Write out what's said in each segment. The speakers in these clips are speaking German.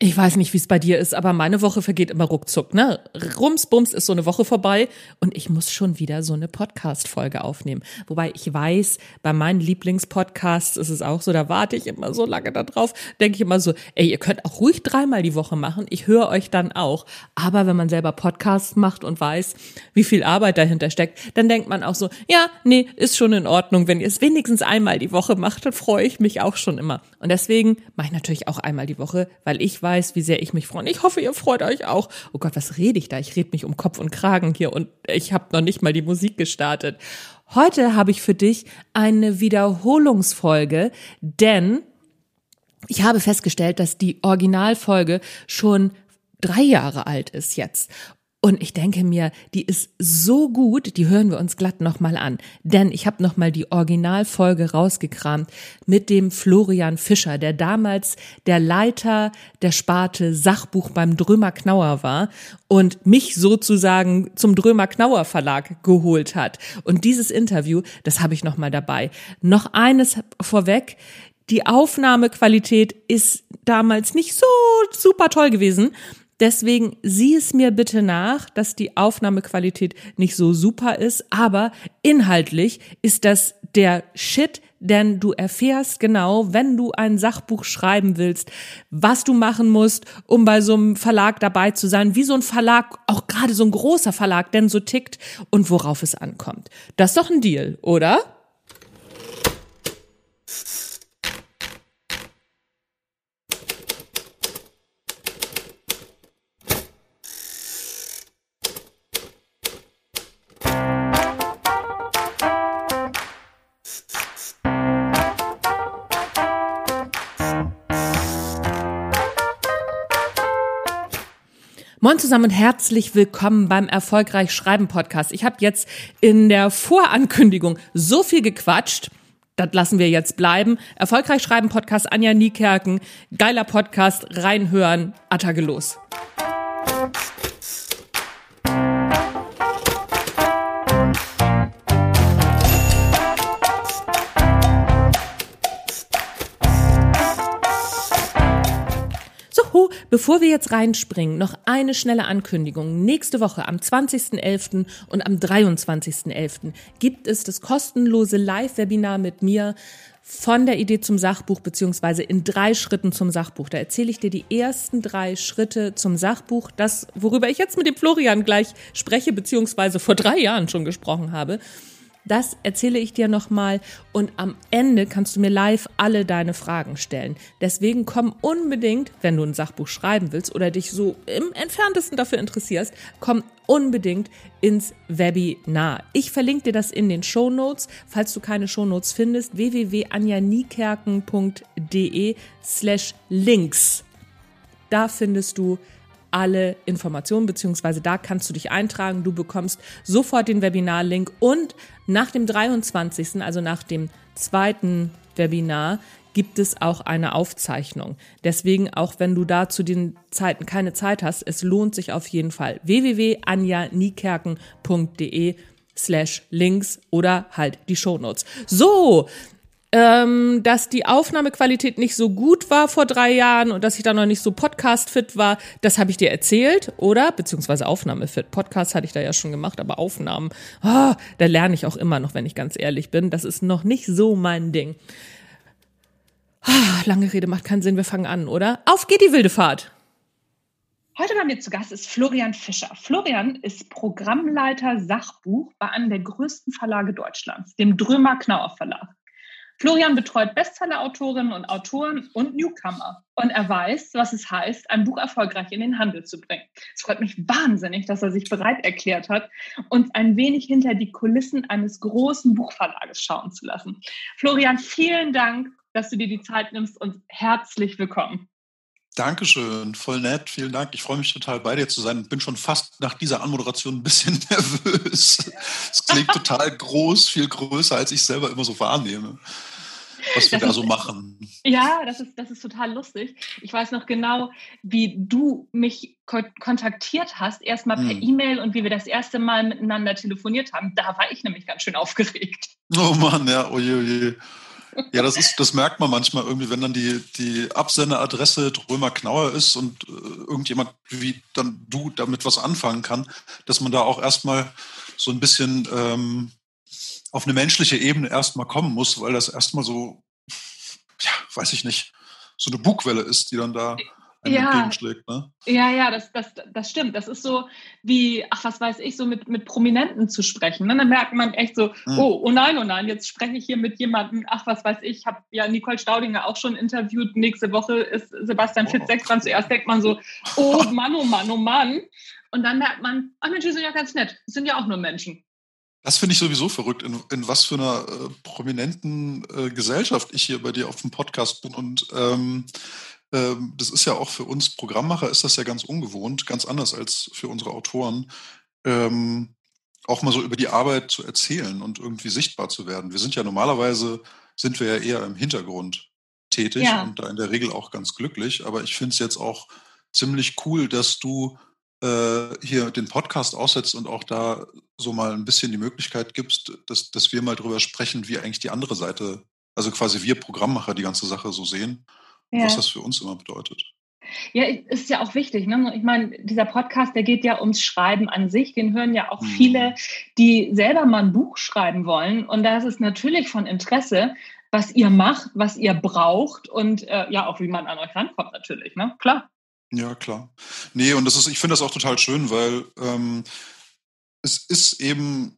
Ich weiß nicht, wie es bei dir ist, aber meine Woche vergeht immer ruckzuck, ne? Rums, bums ist so eine Woche vorbei und ich muss schon wieder so eine Podcast-Folge aufnehmen. Wobei ich weiß, bei meinen Lieblingspodcasts ist es auch so, da warte ich immer so lange darauf, denke ich immer so, ey, ihr könnt auch ruhig dreimal die Woche machen, ich höre euch dann auch. Aber wenn man selber Podcasts macht und weiß, wie viel Arbeit dahinter steckt, dann denkt man auch so, ja, nee, ist schon in Ordnung. Wenn ihr es wenigstens einmal die Woche macht, dann freue ich mich auch schon immer. Und deswegen mache ich natürlich auch einmal die Woche, weil ich weiß, wie sehr ich mich freue. Ich hoffe, ihr freut euch auch. Oh Gott, was rede ich da? Ich rede mich um Kopf und Kragen hier und ich habe noch nicht mal die Musik gestartet. Heute habe ich für dich eine Wiederholungsfolge, denn ich habe festgestellt, dass die Originalfolge schon drei Jahre alt ist jetzt. Und ich denke mir, die ist so gut, die hören wir uns glatt nochmal an. Denn ich habe nochmal die Originalfolge rausgekramt mit dem Florian Fischer, der damals der Leiter der Sparte Sachbuch beim Drömer Knauer war und mich sozusagen zum Drömer Knauer Verlag geholt hat. Und dieses Interview, das habe ich nochmal dabei. Noch eines vorweg. Die Aufnahmequalität ist damals nicht so super toll gewesen. Deswegen sieh es mir bitte nach, dass die Aufnahmequalität nicht so super ist, aber inhaltlich ist das der Shit, denn du erfährst genau, wenn du ein Sachbuch schreiben willst, was du machen musst, um bei so einem Verlag dabei zu sein, wie so ein Verlag, auch gerade so ein großer Verlag, denn so tickt und worauf es ankommt. Das ist doch ein Deal, oder? Moin zusammen und herzlich willkommen beim Erfolgreich Schreiben Podcast. Ich habe jetzt in der Vorankündigung so viel gequatscht. Das lassen wir jetzt bleiben. Erfolgreich Schreiben Podcast Anja Niekerken. Geiler Podcast. Reinhören. Attacke los. Bevor wir jetzt reinspringen, noch eine schnelle Ankündigung. Nächste Woche am 20.11. und am 23.11. gibt es das kostenlose Live-Webinar mit mir von der Idee zum Sachbuch beziehungsweise in drei Schritten zum Sachbuch. Da erzähle ich dir die ersten drei Schritte zum Sachbuch, das, worüber ich jetzt mit dem Florian gleich spreche, beziehungsweise vor drei Jahren schon gesprochen habe. Das erzähle ich dir nochmal und am Ende kannst du mir live alle deine Fragen stellen. Deswegen komm unbedingt, wenn du ein Sachbuch schreiben willst oder dich so im entferntesten dafür interessierst, komm unbedingt ins Webinar. Ich verlinke dir das in den Show Notes, falls du keine Show Notes findest, www.anjaniekerken.de slash links. Da findest du alle Informationen, beziehungsweise da kannst du dich eintragen. Du bekommst sofort den Webinar-Link und nach dem 23., also nach dem zweiten Webinar, gibt es auch eine Aufzeichnung. Deswegen, auch wenn du da zu den Zeiten keine Zeit hast, es lohnt sich auf jeden Fall. www.anjaniekerken.de slash links oder halt die Shownotes. So, ähm, dass die Aufnahmequalität nicht so gut war vor drei Jahren und dass ich da noch nicht so podcast-fit war, das habe ich dir erzählt, oder? Beziehungsweise Aufnahmefit. Podcast hatte ich da ja schon gemacht, aber Aufnahmen, oh, da lerne ich auch immer noch, wenn ich ganz ehrlich bin. Das ist noch nicht so mein Ding. Oh, lange Rede macht keinen Sinn, wir fangen an, oder? Auf geht die wilde Fahrt! Heute bei mir zu Gast ist Florian Fischer. Florian ist Programmleiter Sachbuch bei einem der größten Verlage Deutschlands, dem Drömer Knauer Verlag. Florian betreut Bestseller-Autorinnen und Autoren und Newcomer. Und er weiß, was es heißt, ein Buch erfolgreich in den Handel zu bringen. Es freut mich wahnsinnig, dass er sich bereit erklärt hat, uns ein wenig hinter die Kulissen eines großen Buchverlages schauen zu lassen. Florian, vielen Dank, dass du dir die Zeit nimmst und herzlich willkommen. Dankeschön, voll nett, vielen Dank. Ich freue mich total bei dir zu sein. Bin schon fast nach dieser Anmoderation ein bisschen nervös. Es klingt total groß, viel größer, als ich selber immer so wahrnehme, was wir das da so machen. Ja, das ist, das ist total lustig. Ich weiß noch genau, wie du mich kontaktiert hast, erstmal per hm. E-Mail und wie wir das erste Mal miteinander telefoniert haben. Da war ich nämlich ganz schön aufgeregt. Oh Mann, ja, oje, oje. Ja, das ist, das merkt man manchmal irgendwie, wenn dann die, die Absenderadresse Drömer Knauer ist und äh, irgendjemand wie dann du damit was anfangen kann, dass man da auch erstmal so ein bisschen ähm, auf eine menschliche Ebene erstmal kommen muss, weil das erstmal so, ja, weiß ich nicht, so eine Bugwelle ist, die dann da ja. entgegenschlägt. Ne? Ja, ja, das, das, das stimmt. Das ist so wie, ach, was weiß ich, so mit, mit Prominenten zu sprechen. Ne? Dann merkt man echt so, hm. oh, oh nein, oh nein, jetzt spreche ich hier mit jemandem, ach, was weiß ich, ich habe ja Nicole Staudinger auch schon interviewt. Nächste Woche ist Sebastian oh. Fitzek dran. Zuerst denkt man so, oh Mann, oh Mann, oh Mann. Und dann merkt man, ach Mensch, die sind ja ganz nett. Das sind ja auch nur Menschen. Das finde ich sowieso verrückt, in, in was für einer äh, prominenten äh, Gesellschaft ich hier bei dir auf dem Podcast bin. Und ähm, das ist ja auch für uns Programmmacher ist das ja ganz ungewohnt, ganz anders als für unsere Autoren, ähm, auch mal so über die Arbeit zu erzählen und irgendwie sichtbar zu werden. Wir sind ja normalerweise, sind wir ja eher im Hintergrund tätig ja. und da in der Regel auch ganz glücklich. Aber ich finde es jetzt auch ziemlich cool, dass du äh, hier den Podcast aussetzt und auch da so mal ein bisschen die Möglichkeit gibst, dass, dass wir mal drüber sprechen, wie eigentlich die andere Seite, also quasi wir Programmmacher die ganze Sache so sehen ja. was das für uns immer bedeutet. Ja, ist ja auch wichtig. Ne? Ich meine, dieser Podcast, der geht ja ums Schreiben an sich. Den hören ja auch mhm. viele, die selber mal ein Buch schreiben wollen. Und da ist es natürlich von Interesse, was ihr macht, was ihr braucht und äh, ja, auch wie man an euch rankommt, natürlich. Ne? Klar. Ja, klar. Nee, und das ist, ich finde das auch total schön, weil ähm, es ist eben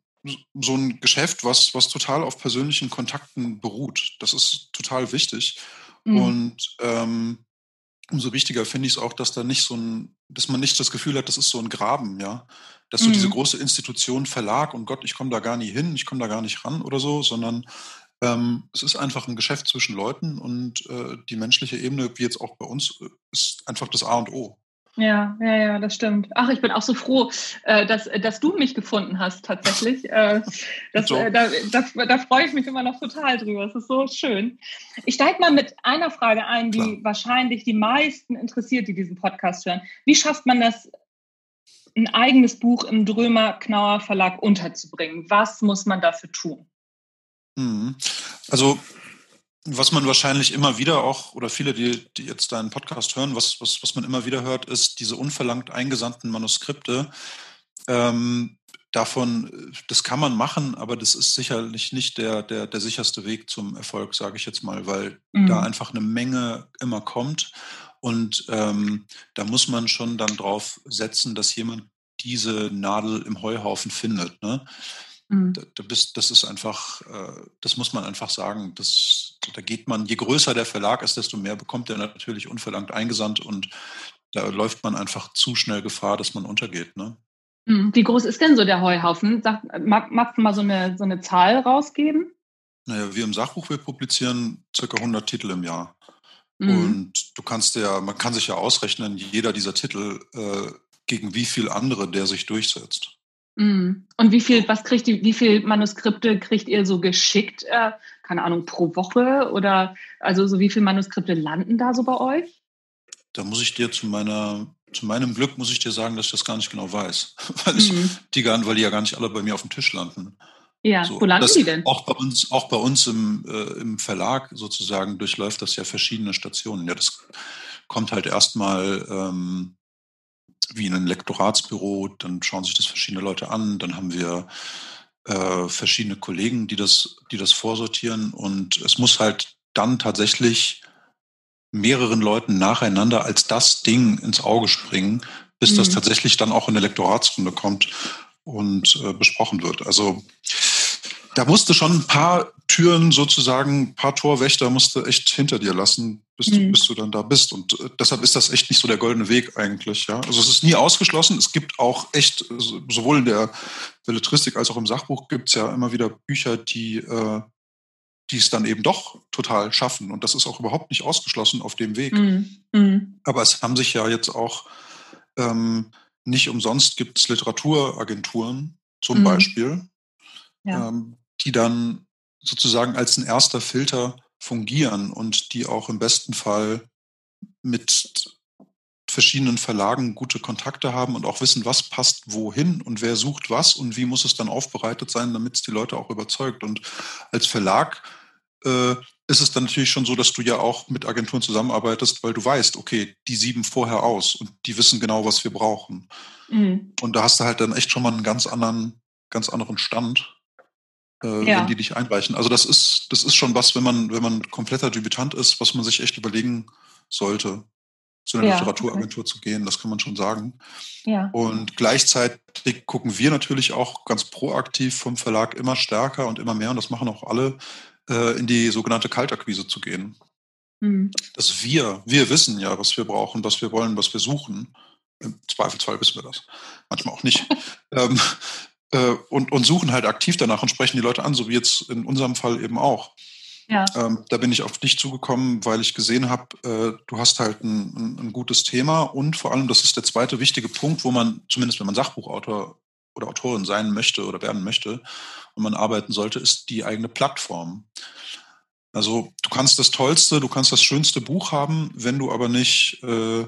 so ein Geschäft, was, was total auf persönlichen Kontakten beruht. Das ist total wichtig. Mhm. Und ähm, umso wichtiger finde ich es auch, dass da nicht so ein, dass man nicht das Gefühl hat, das ist so ein Graben, ja. Dass so diese mhm. große Institution, Verlag und Gott, ich komme da gar nie hin, ich komme da gar nicht ran oder so, sondern ähm, es ist einfach ein Geschäft zwischen Leuten und äh, die menschliche Ebene, wie jetzt auch bei uns, äh, ist einfach das A und O. Ja, ja, ja, das stimmt. Ach, ich bin auch so froh, äh, dass, dass du mich gefunden hast, tatsächlich. Äh, das, so. Äh, da, da, da freue ich mich immer noch total drüber. Es ist so schön. Ich steige mal mit einer Frage ein, die Klar. wahrscheinlich die meisten interessiert, die diesen Podcast hören. Wie schafft man das, ein eigenes Buch im Drömer Knauer Verlag unterzubringen? Was muss man dafür tun? Mhm. Also was man wahrscheinlich immer wieder auch, oder viele, die, die jetzt deinen Podcast hören, was, was, was man immer wieder hört, ist diese unverlangt eingesandten Manuskripte. Ähm, davon, das kann man machen, aber das ist sicherlich nicht der, der, der sicherste Weg zum Erfolg, sage ich jetzt mal, weil mhm. da einfach eine Menge immer kommt. Und ähm, da muss man schon dann drauf setzen, dass jemand diese Nadel im Heuhaufen findet. Ne? Mhm. Da, da bist, das ist einfach, äh, das muss man einfach sagen. Das, da geht man, je größer der Verlag ist, desto mehr bekommt er natürlich unverlangt eingesandt und da läuft man einfach zu schnell Gefahr, dass man untergeht. Ne? Mhm. Wie groß ist denn so der Heuhaufen? Sag, mag, magst du mal so eine, so eine Zahl rausgeben? Naja, wir im Sachbuch, wir publizieren circa 100 Titel im Jahr. Mhm. Und du kannst ja, man kann sich ja ausrechnen, jeder dieser Titel, äh, gegen wie viel andere der sich durchsetzt. Mhm. Und wie viel, was kriegt ihr, wie viel Manuskripte kriegt ihr so geschickt? Äh, keine Ahnung, pro Woche oder also so wie viele Manuskripte landen da so bei euch? Da muss ich dir zu meiner, zu meinem Glück muss ich dir sagen, dass ich das gar nicht genau weiß. weil, ich, mhm. die gar, weil die ja gar nicht alle bei mir auf dem Tisch landen. Ja, so, wo landen die denn? Auch bei uns, auch bei uns im, äh, im Verlag sozusagen durchläuft das ja verschiedene Stationen. Ja, das kommt halt erstmal ähm, wie in ein Lektoratsbüro, dann schauen sich das verschiedene Leute an, dann haben wir äh, verschiedene Kollegen, die das, die das vorsortieren und es muss halt dann tatsächlich mehreren Leuten nacheinander als das Ding ins Auge springen, bis mhm. das tatsächlich dann auch in der Lektoratsrunde kommt und äh, besprochen wird. Also da musste schon ein paar Türen sozusagen, ein paar Torwächter musste echt hinter dir lassen, bis, mhm. du, bis du dann da bist. Und äh, deshalb ist das echt nicht so der goldene Weg eigentlich. Ja? Also es ist nie ausgeschlossen. Es gibt auch echt, sowohl in der Belletristik als auch im Sachbuch gibt es ja immer wieder Bücher, die, äh, die es dann eben doch total schaffen. Und das ist auch überhaupt nicht ausgeschlossen auf dem Weg. Mhm. Mhm. Aber es haben sich ja jetzt auch ähm, nicht umsonst gibt es Literaturagenturen zum mhm. Beispiel, ja. ähm, die dann sozusagen als ein erster Filter fungieren und die auch im besten Fall mit verschiedenen Verlagen gute Kontakte haben und auch wissen, was passt wohin und wer sucht was und wie muss es dann aufbereitet sein, damit es die Leute auch überzeugt. Und als Verlag äh, ist es dann natürlich schon so, dass du ja auch mit Agenturen zusammenarbeitest, weil du weißt, okay, die sieben vorher aus und die wissen genau, was wir brauchen. Mhm. Und da hast du halt dann echt schon mal einen ganz anderen, ganz anderen Stand, äh, ja. wenn die dich einreichen. Also das ist, das ist schon was, wenn man, wenn man kompletter Debütant ist, was man sich echt überlegen sollte, zu einer ja, Literaturagentur okay. zu gehen, das kann man schon sagen. Ja. Und gleichzeitig gucken wir natürlich auch ganz proaktiv vom Verlag immer stärker und immer mehr, und das machen auch alle, äh, in die sogenannte Kaltakquise zu gehen. Mhm. Dass wir, wir wissen ja, was wir brauchen, was wir wollen, was wir suchen. Im Zweifelsfall wissen wir das. Manchmal auch nicht. ähm, äh, und, und suchen halt aktiv danach und sprechen die Leute an, so wie jetzt in unserem Fall eben auch. Ja. Ähm, da bin ich auf dich zugekommen, weil ich gesehen habe, äh, du hast halt ein, ein, ein, gutes Thema und vor allem, das ist der zweite wichtige Punkt, wo man, zumindest wenn man Sachbuchautor oder Autorin sein möchte oder werden möchte und man arbeiten sollte, ist die eigene Plattform. Also du kannst das tollste, du kannst das schönste Buch haben, wenn du aber nicht äh,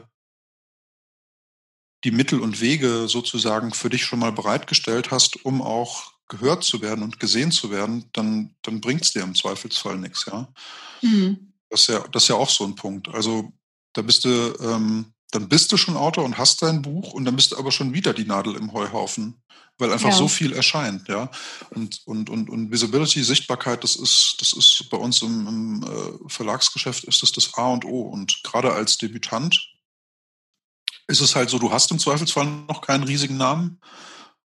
die Mittel und Wege sozusagen für dich schon mal bereitgestellt hast, um auch gehört zu werden und gesehen zu werden, dann, dann bringt es dir im Zweifelsfall nichts, ja. Mhm. Das, ist ja. Das ist ja auch so ein Punkt. Also da bist du, ähm, dann bist du schon Autor und hast dein Buch und dann bist du aber schon wieder die Nadel im Heuhaufen, weil einfach ja. so viel erscheint, ja. Und, und, und, und Visibility, Sichtbarkeit, das ist, das ist bei uns im, im äh, Verlagsgeschäft ist das das A und O. Und gerade als Debütant ist es halt so, du hast im Zweifelsfall noch keinen riesigen Namen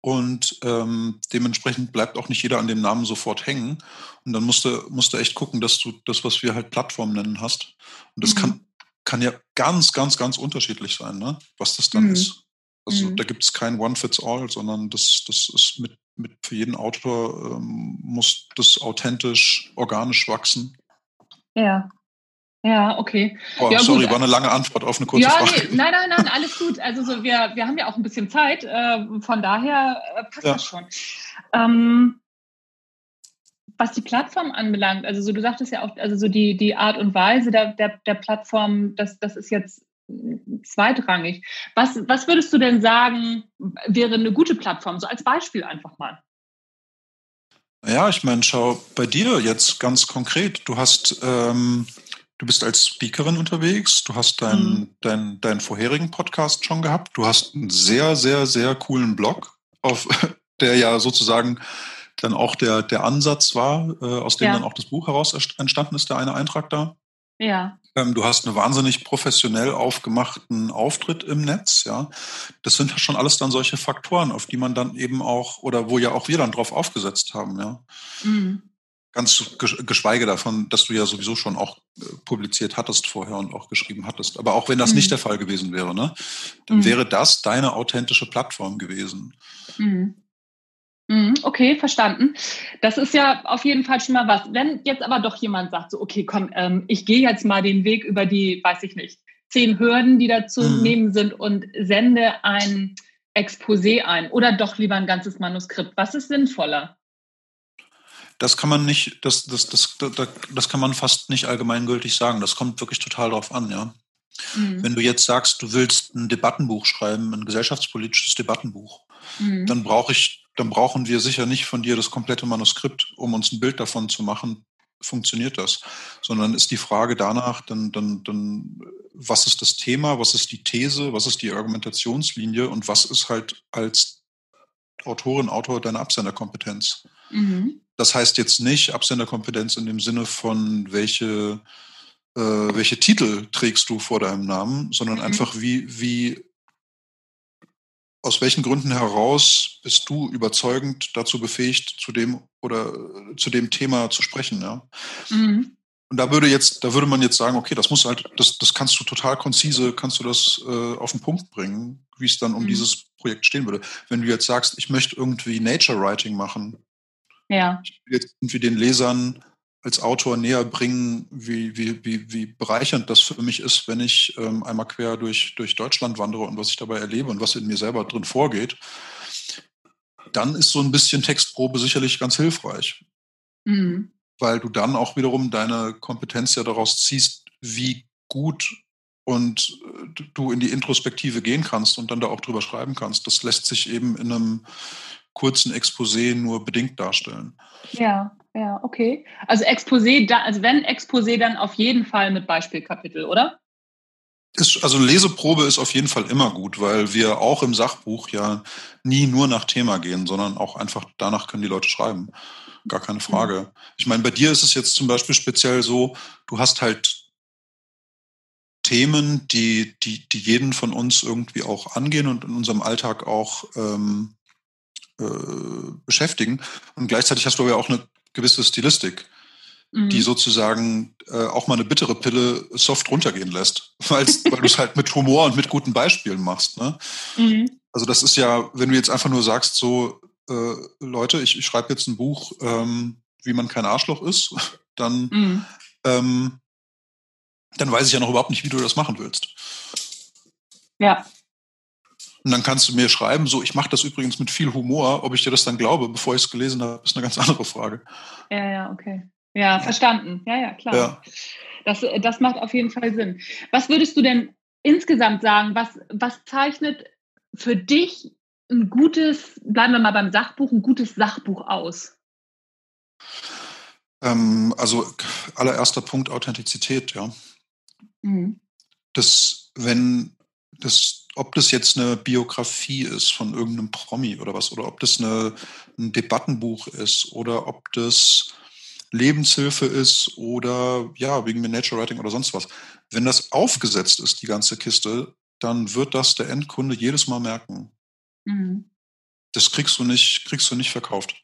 und ähm, dementsprechend bleibt auch nicht jeder an dem Namen sofort hängen. Und dann musst du, musst du echt gucken, dass du das, was wir halt Plattform nennen, hast. Und das mhm. kann, kann ja ganz, ganz, ganz unterschiedlich sein, ne? was das dann mhm. ist. Also mhm. da gibt es kein One-Fits-All, sondern das, das ist mit, mit für jeden Autor ähm, muss das authentisch, organisch wachsen. Ja. Ja, okay. Oh, ja, sorry, gut. war eine lange Antwort auf eine kurze ja, Frage. Nee, nein, nein, nein, alles gut. Also so, wir, wir haben ja auch ein bisschen Zeit, äh, von daher äh, passt ja. das schon. Ähm, was die Plattform anbelangt, also so, du sagtest ja auch, also so die, die Art und Weise der, der, der Plattform, das, das ist jetzt zweitrangig. Was, was würdest du denn sagen, wäre eine gute Plattform? So als Beispiel einfach mal. Ja, ich meine, schau bei dir jetzt ganz konkret. Du hast ähm, Du bist als Speakerin unterwegs, du hast deinen mhm. dein, dein vorherigen Podcast schon gehabt, du hast einen sehr, sehr, sehr coolen Blog, auf, der ja sozusagen dann auch der, der Ansatz war, äh, aus dem ja. dann auch das Buch heraus entstanden ist, der eine Eintrag da. Ja. Ähm, du hast einen wahnsinnig professionell aufgemachten Auftritt im Netz, ja. Das sind ja schon alles dann solche Faktoren, auf die man dann eben auch, oder wo ja auch wir dann drauf aufgesetzt haben, ja. Mhm. Ganz geschweige davon, dass du ja sowieso schon auch äh, publiziert hattest vorher und auch geschrieben hattest. Aber auch wenn das mhm. nicht der Fall gewesen wäre, ne, dann mhm. wäre das deine authentische Plattform gewesen. Mhm. mhm. Okay, verstanden. Das ist ja auf jeden Fall schon mal was. Wenn jetzt aber doch jemand sagt, so, okay, komm, ähm, ich gehe jetzt mal den Weg über die, weiß ich nicht, zehn Hürden, die da zu mhm. nehmen sind und sende ein Exposé ein oder doch lieber ein ganzes Manuskript. Was ist sinnvoller? Das kann man nicht, das, das, das, das, kann man fast nicht allgemeingültig sagen. Das kommt wirklich total drauf an, ja. Mhm. Wenn du jetzt sagst, du willst ein Debattenbuch schreiben, ein gesellschaftspolitisches Debattenbuch, mhm. dann brauche ich, dann brauchen wir sicher nicht von dir das komplette Manuskript, um uns ein Bild davon zu machen, funktioniert das, sondern ist die Frage danach, dann, dann, dann, was ist das Thema, was ist die These, was ist die Argumentationslinie und was ist halt als Autorin, Autor deine Absenderkompetenz? Mhm. Das heißt jetzt nicht Absenderkompetenz in dem Sinne von welche, äh, welche Titel trägst du vor deinem Namen, sondern mhm. einfach wie, wie, aus welchen Gründen heraus bist du überzeugend dazu befähigt, zu dem oder zu dem Thema zu sprechen, ja. Mhm. Und da würde jetzt, da würde man jetzt sagen, okay, das muss halt, das, das kannst du total konzise, kannst du das äh, auf den Punkt bringen, wie es dann um mhm. dieses Projekt stehen würde. Wenn du jetzt sagst, ich möchte irgendwie Nature Writing machen, ja. Ich will jetzt irgendwie den Lesern als Autor näher bringen, wie, wie, wie, wie bereichernd das für mich ist, wenn ich ähm, einmal quer durch, durch Deutschland wandere und was ich dabei erlebe und was in mir selber drin vorgeht, dann ist so ein bisschen Textprobe sicherlich ganz hilfreich. Mhm. Weil du dann auch wiederum deine Kompetenz ja daraus ziehst, wie gut und äh, du in die Introspektive gehen kannst und dann da auch drüber schreiben kannst. Das lässt sich eben in einem kurzen Exposé nur bedingt darstellen. Ja. ja, okay. Also Exposé, also wenn Exposé, dann auf jeden Fall mit Beispielkapitel, oder? Ist, also Leseprobe ist auf jeden Fall immer gut, weil wir auch im Sachbuch ja nie nur nach Thema gehen, sondern auch einfach danach können die Leute schreiben. Gar keine mhm. Frage. Ich meine, bei dir ist es jetzt zum Beispiel speziell so, du hast halt Themen, die, die, die jeden von uns irgendwie auch angehen und in unserem Alltag auch ähm, äh, beschäftigen. Und gleichzeitig hast du ja auch eine gewisse Stilistik, mhm. die sozusagen äh, auch mal eine bittere Pille soft runtergehen lässt, weil du es halt mit Humor und mit guten Beispielen machst. Ne? Mhm. Also das ist ja, wenn du jetzt einfach nur sagst, so äh, Leute, ich, ich schreibe jetzt ein Buch, ähm, wie man kein Arschloch ist, dann mhm. ähm, dann weiß ich ja noch überhaupt nicht, wie du das machen willst. Ja. Und dann kannst du mir schreiben, so, ich mache das übrigens mit viel Humor. Ob ich dir das dann glaube, bevor ich es gelesen habe, ist eine ganz andere Frage. Ja, ja, okay. Ja, verstanden. Ja, ja, klar. Ja. Das, das macht auf jeden Fall Sinn. Was würdest du denn insgesamt sagen, was, was zeichnet für dich ein gutes, bleiben wir mal beim Sachbuch, ein gutes Sachbuch aus? Ähm, also allererster Punkt Authentizität, ja. Mhm. Das, wenn das, ob das jetzt eine Biografie ist von irgendeinem Promi oder was, oder ob das eine, ein Debattenbuch ist, oder ob das Lebenshilfe ist oder ja, wegen Nature Writing oder sonst was. Wenn das aufgesetzt ist, die ganze Kiste, dann wird das der Endkunde jedes Mal merken. Mhm. Das kriegst du nicht, kriegst du nicht verkauft.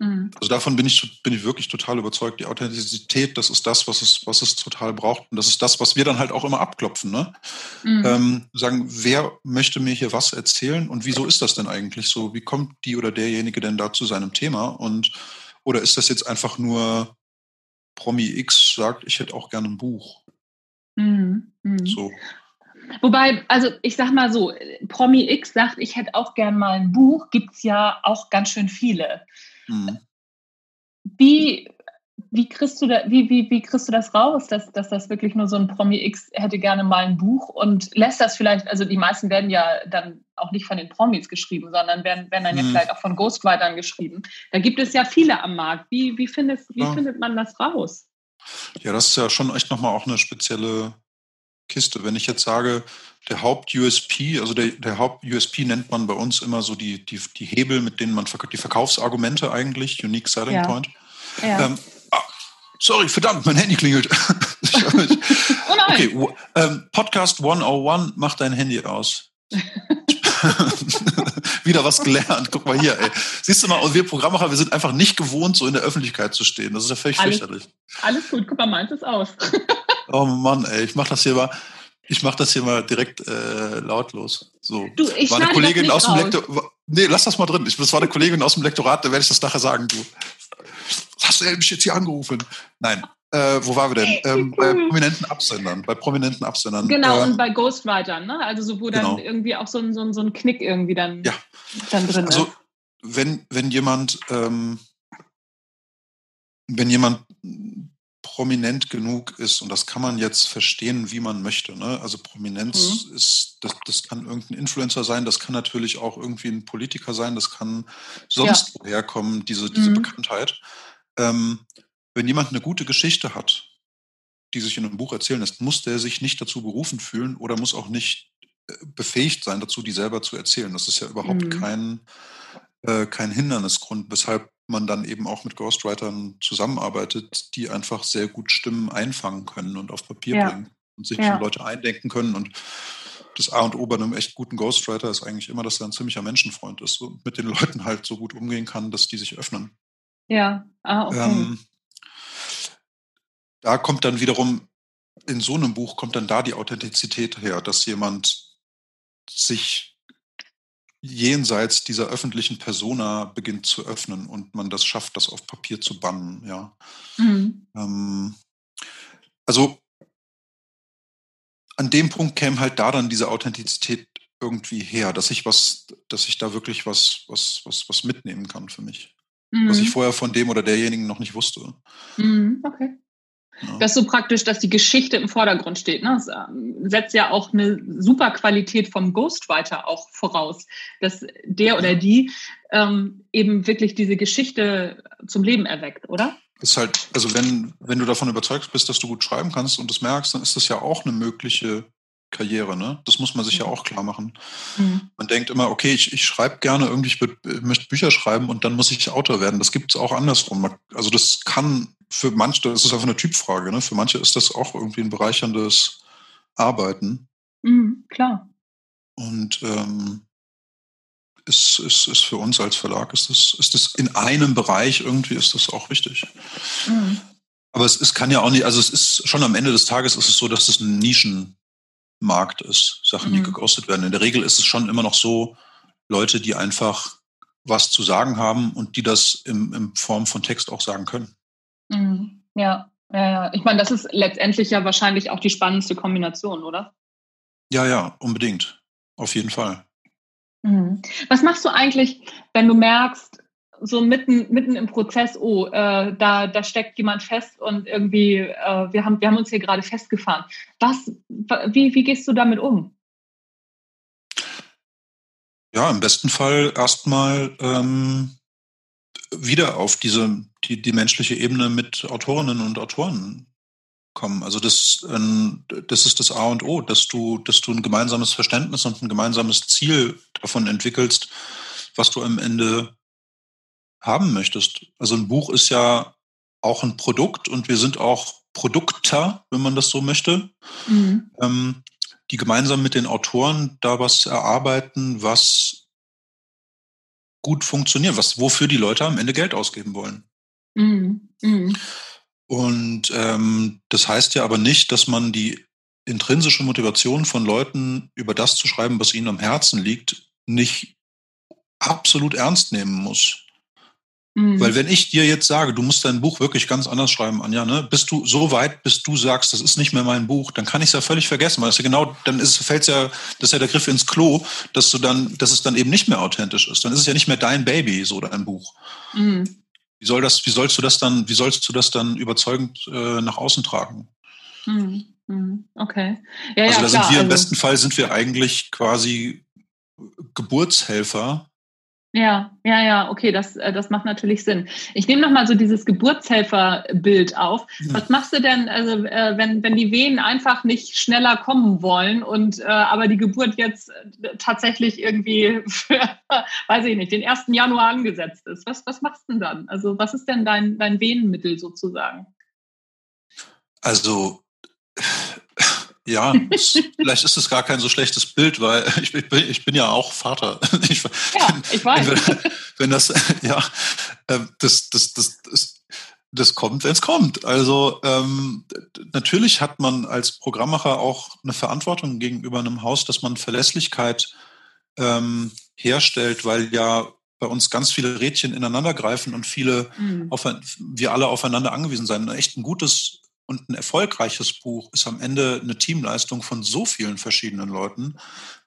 Mhm. Also davon bin ich, bin ich wirklich total überzeugt. Die Authentizität, das ist das, was es, was es total braucht. Und das ist das, was wir dann halt auch immer abklopfen. Ne? Mhm. Ähm, sagen, wer möchte mir hier was erzählen und wieso ist das denn eigentlich so? Wie kommt die oder derjenige denn da zu seinem Thema? Und oder ist das jetzt einfach nur Promi X sagt, ich hätte auch gerne ein Buch? Mhm. mhm. So. Wobei, also ich sag mal so, Promi X sagt, ich hätte auch gern mal ein Buch, gibt es ja auch ganz schön viele. Mhm. Wie, wie, kriegst du da, wie, wie, wie kriegst du das raus, dass, dass das wirklich nur so ein Promi X hätte gerne mal ein Buch und lässt das vielleicht, also die meisten werden ja dann auch nicht von den Promis geschrieben, sondern werden, werden dann mhm. ja vielleicht auch von Ghostwritern geschrieben. Da gibt es ja viele am Markt. Wie, wie, findest, wie ja. findet man das raus? Ja, das ist ja schon echt nochmal auch eine spezielle Kiste. Wenn ich jetzt sage, der Haupt-USP, also der, der Haupt-USP nennt man bei uns immer so die, die, die Hebel, mit denen man die Verkaufsargumente eigentlich, Unique Selling ja. Point. Ja. Ähm, ah, sorry, verdammt, mein Handy klingelt. oh. Okay, ähm, Podcast 101, mach dein Handy aus. Wieder was gelernt. Guck mal hier, ey. Siehst du mal, wir Programmmacher, wir sind einfach nicht gewohnt, so in der Öffentlichkeit zu stehen. Das ist ja völlig alles, fürchterlich. Alles gut, guck mal, meint es aus. oh Mann, ey, ich mach das hier mal. Ich mache das hier mal direkt äh, lautlos. So. Du, ich war eine Kollegin aus dem Lektorat. Nee, lass das mal drin. Ich, das war eine Kollegin aus dem Lektorat, da werde ich das nachher sagen, du. Hast du mich jetzt hier angerufen? Nein. Äh, wo waren wir denn? Ähm, bei prominenten Absendern. Bei prominenten Absendern. Genau, ähm, und bei Ghostwritern, ne? Also so, wo dann genau. irgendwie auch so ein, so, ein, so ein Knick irgendwie dann, ja. dann drin also, ist. Also, wenn, wenn jemand, ähm, wenn jemand prominent genug ist, und das kann man jetzt verstehen, wie man möchte. Ne? Also Prominenz mhm. ist, das, das kann irgendein Influencer sein, das kann natürlich auch irgendwie ein Politiker sein, das kann sonst ja. woher kommen, diese, diese mhm. Bekanntheit. Ähm, wenn jemand eine gute Geschichte hat, die sich in einem Buch erzählen lässt, muss der sich nicht dazu berufen fühlen oder muss auch nicht äh, befähigt sein dazu, die selber zu erzählen. Das ist ja überhaupt mhm. kein, äh, kein Hindernisgrund, weshalb man dann eben auch mit Ghostwritern zusammenarbeitet, die einfach sehr gut Stimmen einfangen können und auf Papier ja. bringen und sich ja. Leute eindenken können. Und das A und O bei einem echt guten Ghostwriter ist eigentlich immer, dass er ein ziemlicher Menschenfreund ist und mit den Leuten halt so gut umgehen kann, dass die sich öffnen. Ja, ah, okay. Ähm, da kommt dann wiederum, in so einem Buch kommt dann da die Authentizität her, dass jemand sich jenseits dieser öffentlichen Persona beginnt zu öffnen und man das schafft, das auf Papier zu bannen, ja. Mhm. Ähm, also an dem Punkt käme halt da dann diese Authentizität irgendwie her, dass ich was, dass ich da wirklich was, was, was, was mitnehmen kann für mich. Mhm. Was ich vorher von dem oder derjenigen noch nicht wusste. Mhm. Okay. Ja. Dass so praktisch, dass die Geschichte im Vordergrund steht. Ne? Das ähm, setzt ja auch eine super Qualität vom Ghostwriter auch voraus, dass der oder die ähm, eben wirklich diese Geschichte zum Leben erweckt, oder? ist halt, also wenn, wenn du davon überzeugt bist, dass du gut schreiben kannst und das merkst, dann ist das ja auch eine mögliche Karriere, ne? Das muss man sich ja mhm. auch klar machen. Mhm. Man denkt immer, okay, ich, ich schreibe gerne irgendwie, ich, ich möchte Bücher schreiben und dann muss ich Autor werden. Das gibt es auch andersrum. Also das kann für manche, das ist einfach eine Typfrage, ne? Für manche ist das auch irgendwie ein bereicherndes Arbeiten. Mhm, klar. Und ähm, ist, ist, ist für uns als Verlag, ist das, ist das in einem Bereich irgendwie, ist das auch wichtig. Mhm. Aber es, es kann ja auch nicht, also es ist schon am Ende des Tages ist es so, dass es ein Nischenmarkt ist, Sachen, mhm. die geghostet werden. In der Regel ist es schon immer noch so, Leute, die einfach was zu sagen haben und die das im, in Form von Text auch sagen können. Mhm. Ja, ja, ja. Ich meine, das ist letztendlich ja wahrscheinlich auch die spannendste Kombination, oder? Ja, ja, unbedingt. Auf jeden Fall. Mhm. Was machst du eigentlich, wenn du merkst, so mitten, mitten im Prozess, oh, äh, da, da steckt jemand fest und irgendwie, äh, wir, haben, wir haben uns hier gerade festgefahren. Was, wie, wie gehst du damit um? Ja, im besten Fall erstmal ähm, wieder auf diese, die, die menschliche Ebene mit Autorinnen und Autoren kommen. Also das, ähm, das ist das A und O, dass du, dass du ein gemeinsames Verständnis und ein gemeinsames Ziel davon entwickelst, was du am Ende haben möchtest. Also ein Buch ist ja auch ein Produkt und wir sind auch Produkter, wenn man das so möchte, mhm. ähm, die gemeinsam mit den Autoren da was erarbeiten, was gut funktioniert, was wofür die Leute am Ende Geld ausgeben wollen. Mhm. Mhm. Und ähm, das heißt ja aber nicht, dass man die intrinsische Motivation von Leuten, über das zu schreiben, was ihnen am Herzen liegt, nicht absolut ernst nehmen muss. Mhm. Weil wenn ich dir jetzt sage, du musst dein Buch wirklich ganz anders schreiben, Anja, ne, bist du so weit, bis du sagst, das ist nicht mehr mein Buch, dann kann ich es ja völlig vergessen, weil es ja genau, dann ist, fällt's ja, das ist ja der Griff ins Klo, dass du dann, dass es dann eben nicht mehr authentisch ist. Dann ist es ja nicht mehr dein Baby, so dein Buch. Mhm. Wie soll das, wie sollst du das dann, wie sollst du das dann überzeugend äh, nach außen tragen? Hm, hm, okay. Ja, also ja, da klar, sind wir also, im besten Fall sind wir eigentlich quasi Geburtshelfer ja, ja, ja, okay, das, äh, das macht natürlich Sinn. Ich nehme nochmal so dieses Geburtshelferbild auf. Ja. Was machst du denn, also äh, wenn, wenn die Wehen einfach nicht schneller kommen wollen und äh, aber die Geburt jetzt tatsächlich irgendwie für, weiß ich nicht, den 1. Januar angesetzt ist? Was, was machst du denn dann? Also was ist denn dein, dein Wehenmittel sozusagen? Also ja, es, vielleicht ist es gar kein so schlechtes Bild, weil ich, ich, bin, ich bin ja auch Vater. Ich, ja, ich weiß. Wenn, wenn das, ja, ähm, das, das, das, das, das kommt, wenn es kommt. Also ähm, natürlich hat man als Programmmacher auch eine Verantwortung gegenüber einem Haus, dass man Verlässlichkeit ähm, herstellt, weil ja bei uns ganz viele Rädchen ineinander greifen und viele mhm. auf, wir alle aufeinander angewiesen sein. Echt ein gutes und ein erfolgreiches Buch ist am Ende eine Teamleistung von so vielen verschiedenen Leuten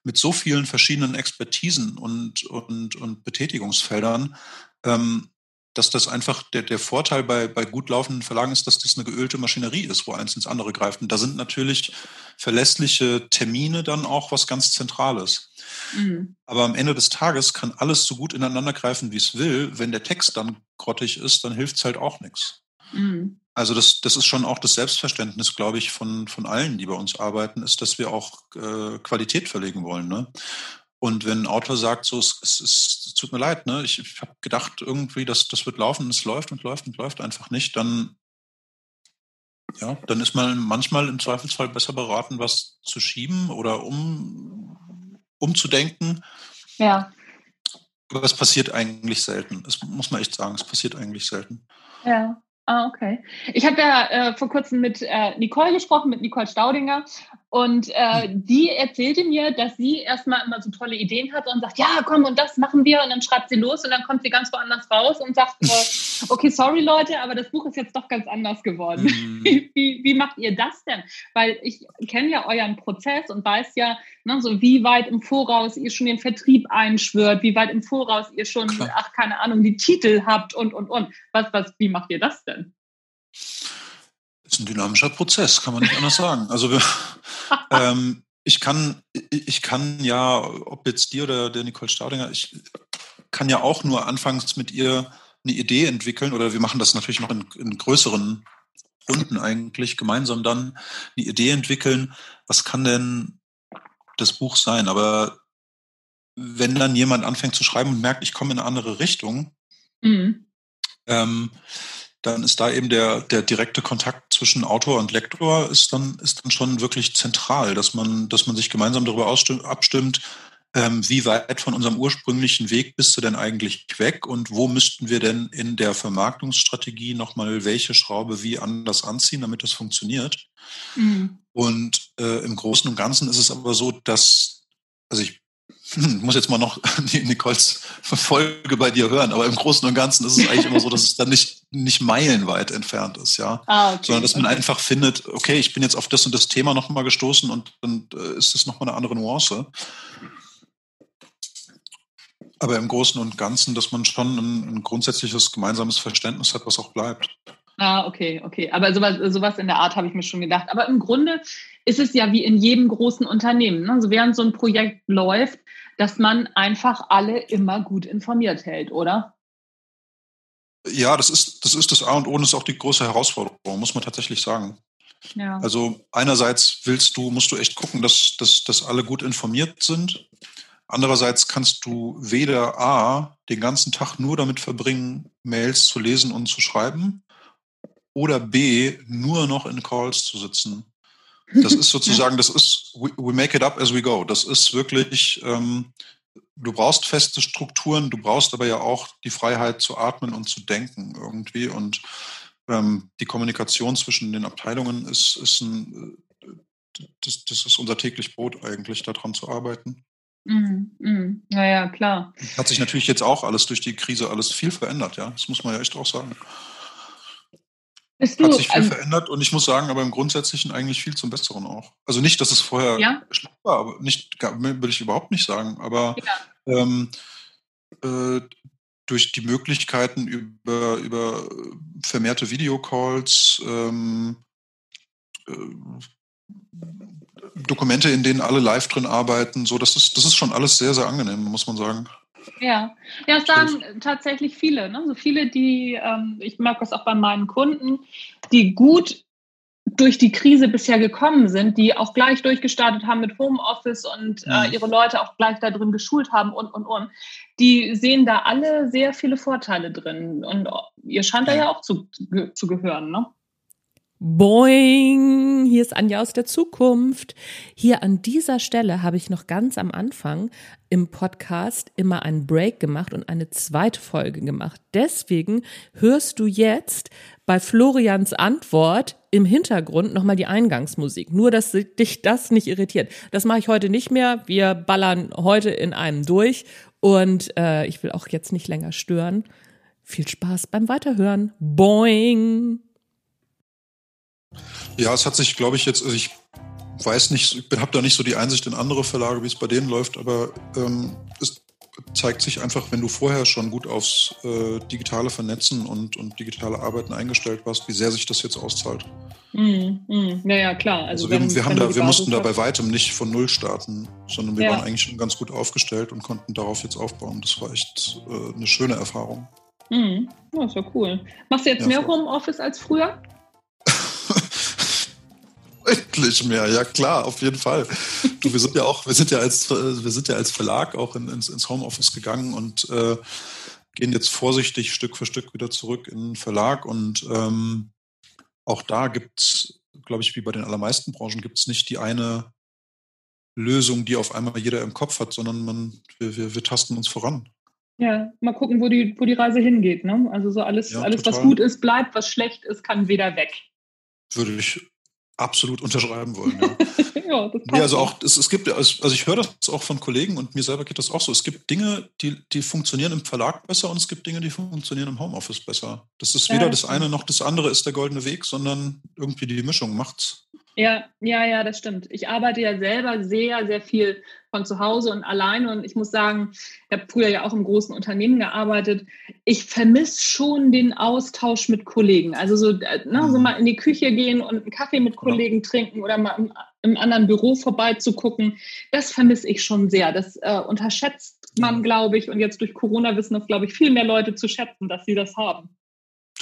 mit so vielen verschiedenen Expertisen und, und, und Betätigungsfeldern, ähm, dass das einfach der, der Vorteil bei, bei gut laufenden Verlagen ist, dass das eine geölte Maschinerie ist, wo eins ins andere greift. Und da sind natürlich verlässliche Termine dann auch was ganz Zentrales. Mhm. Aber am Ende des Tages kann alles so gut ineinander greifen, wie es will. Wenn der Text dann grottig ist, dann hilft es halt auch nichts. Mhm. Also das, das ist schon auch das Selbstverständnis, glaube ich, von, von allen, die bei uns arbeiten, ist, dass wir auch äh, Qualität verlegen wollen. Ne? Und wenn ein Autor sagt, so, es, es, es tut mir leid, ne? ich, ich habe gedacht irgendwie, dass das wird laufen, es läuft und läuft und läuft einfach nicht, dann, ja, dann ist man manchmal im Zweifelsfall besser beraten, was zu schieben oder um, umzudenken. Ja. Aber es passiert eigentlich selten. Das muss man echt sagen, es passiert eigentlich selten. Ja. Ah, okay. Ich habe ja äh, vor kurzem mit äh, Nicole gesprochen, mit Nicole Staudinger. Und äh, die erzählte mir, dass sie erstmal immer so tolle Ideen hat und sagt, ja, komm, und das machen wir. Und dann schreibt sie los und dann kommt sie ganz woanders raus und sagt, äh, okay, sorry Leute, aber das Buch ist jetzt doch ganz anders geworden. Mhm. Wie, wie, macht ihr das denn? Weil ich kenne ja euren Prozess und weiß ja, ne, so wie weit im Voraus ihr schon den Vertrieb einschwört, wie weit im Voraus ihr schon, Klar. ach, keine Ahnung, die Titel habt und, und, und. Was, was, wie macht ihr das denn? Ist ein dynamischer Prozess, kann man nicht anders sagen. Also wir, ähm, ich kann, ich kann ja, ob jetzt dir oder der Nicole Staudinger, ich kann ja auch nur anfangs mit ihr eine Idee entwickeln oder wir machen das natürlich noch in, in größeren Runden eigentlich gemeinsam dann eine Idee entwickeln, was kann denn das Buch sein? Aber wenn dann jemand anfängt zu schreiben und merkt, ich komme in eine andere Richtung, mhm. ähm, dann ist da eben der, der direkte Kontakt zwischen Autor und Lektor ist dann, ist dann schon wirklich zentral, dass man, dass man sich gemeinsam darüber abstimmt, ähm, wie weit von unserem ursprünglichen Weg bist du denn eigentlich weg und wo müssten wir denn in der Vermarktungsstrategie nochmal welche Schraube wie anders anziehen, damit das funktioniert. Mhm. Und äh, im Großen und Ganzen ist es aber so, dass, also ich hm, muss jetzt mal noch Nicoles Folge bei dir hören, aber im Großen und Ganzen ist es eigentlich immer so, dass es dann nicht, nicht meilenweit entfernt ist, ja. Ah, okay. Sondern dass man okay. einfach findet, okay, ich bin jetzt auf das und das Thema nochmal gestoßen und dann äh, ist das nochmal eine andere Nuance. Aber im Großen und Ganzen, dass man schon ein, ein grundsätzliches gemeinsames Verständnis hat, was auch bleibt. Ah, okay, okay. Aber sowas, sowas in der Art habe ich mir schon gedacht. Aber im Grunde ist es ja wie in jedem großen Unternehmen. Ne? Also während so ein Projekt läuft, dass man einfach alle immer gut informiert hält, oder? Ja, das ist, das ist das A und O und ist auch die große Herausforderung, muss man tatsächlich sagen. Ja. Also einerseits willst du, musst du echt gucken, dass, dass, dass alle gut informiert sind. Andererseits kannst du weder A, den ganzen Tag nur damit verbringen, Mails zu lesen und zu schreiben, oder B, nur noch in Calls zu sitzen. Das ist sozusagen, das ist, we, we, make it up as we go. Das ist wirklich, ähm, du brauchst feste Strukturen, du brauchst aber ja auch die Freiheit zu atmen und zu denken irgendwie. Und ähm, die Kommunikation zwischen den Abteilungen ist, ist ein, äh, das, das ist unser täglich Brot eigentlich, daran zu arbeiten. Mhm, mh. Naja, klar. Hat sich natürlich jetzt auch alles durch die Krise alles viel verändert, ja. Das muss man ja echt auch sagen. Bist hat sich viel ähm, verändert und ich muss sagen, aber im Grundsätzlichen eigentlich viel zum Besseren auch. Also nicht, dass es vorher ja? schlimm war, aber nicht, will ich überhaupt nicht sagen, aber ja. ähm, äh, durch die Möglichkeiten über, über vermehrte Videocalls, ähm, äh, Dokumente, in denen alle live drin arbeiten, so das ist, das ist schon alles sehr, sehr angenehm, muss man sagen. Ja, ja, das sagen tatsächlich viele. Ne? So viele, die, ähm, ich merke das auch bei meinen Kunden, die gut durch die Krise bisher gekommen sind, die auch gleich durchgestartet haben mit Homeoffice und äh, mhm. ihre Leute auch gleich da drin geschult haben und, und, und. Die sehen da alle sehr viele Vorteile drin. Und ihr scheint da ja auch zu, zu gehören, ne? Boing, hier ist Anja aus der Zukunft. Hier an dieser Stelle habe ich noch ganz am Anfang im Podcast immer einen Break gemacht und eine zweite Folge gemacht. Deswegen hörst du jetzt bei Florians Antwort im Hintergrund nochmal die Eingangsmusik. Nur, dass dich das nicht irritiert. Das mache ich heute nicht mehr. Wir ballern heute in einem durch und äh, ich will auch jetzt nicht länger stören. Viel Spaß beim Weiterhören. Boing. Ja, es hat sich, glaube ich, jetzt, also ich weiß nicht, ich habe da nicht so die Einsicht in andere Verlage, wie es bei denen läuft, aber ähm, es zeigt sich einfach, wenn du vorher schon gut aufs äh, digitale Vernetzen und, und digitale Arbeiten eingestellt warst, wie sehr sich das jetzt auszahlt. Mm, mm, naja, klar. Also, also wir, wenn, wir, haben da, wir mussten da bei weitem nicht von Null starten, sondern wir ja. waren eigentlich schon ganz gut aufgestellt und konnten darauf jetzt aufbauen. Das war echt äh, eine schöne Erfahrung. Mm, das war cool. Machst du jetzt ja, mehr Homeoffice als früher? Deutlich mehr, ja klar, auf jeden Fall. Du, wir sind ja auch, wir sind ja als, wir sind ja als Verlag auch in, ins, ins Homeoffice gegangen und äh, gehen jetzt vorsichtig Stück für Stück wieder zurück in den Verlag und ähm, auch da gibt es, glaube ich, wie bei den allermeisten Branchen, gibt es nicht die eine Lösung, die auf einmal jeder im Kopf hat, sondern man, wir, wir, wir tasten uns voran. Ja, mal gucken, wo die, wo die Reise hingeht. Ne? Also so alles, ja, alles was gut ist, bleibt, was schlecht ist, kann wieder weg. Würde ich absolut unterschreiben wollen. Ja, ja. Ja, also auch, es, es gibt, also ich höre das auch von Kollegen und mir selber geht das auch so. Es gibt Dinge, die, die funktionieren im Verlag besser und es gibt Dinge, die funktionieren im Homeoffice besser. Das ist weder ja, das eine noch das andere ist der goldene Weg, sondern irgendwie die Mischung macht's. Ja, ja, ja, das stimmt. Ich arbeite ja selber sehr, sehr viel von zu Hause und alleine. Und ich muss sagen, ich habe früher ja auch im großen Unternehmen gearbeitet. Ich vermisse schon den Austausch mit Kollegen. Also so, äh, ne, so mhm. mal in die Küche gehen und einen Kaffee mit Kollegen ja. trinken oder mal im, im, anderen Büro vorbeizugucken. Das vermisse ich schon sehr. Das äh, unterschätzt man, glaube ich. Und jetzt durch Corona wissen das, glaube ich, viel mehr Leute zu schätzen, dass sie das haben.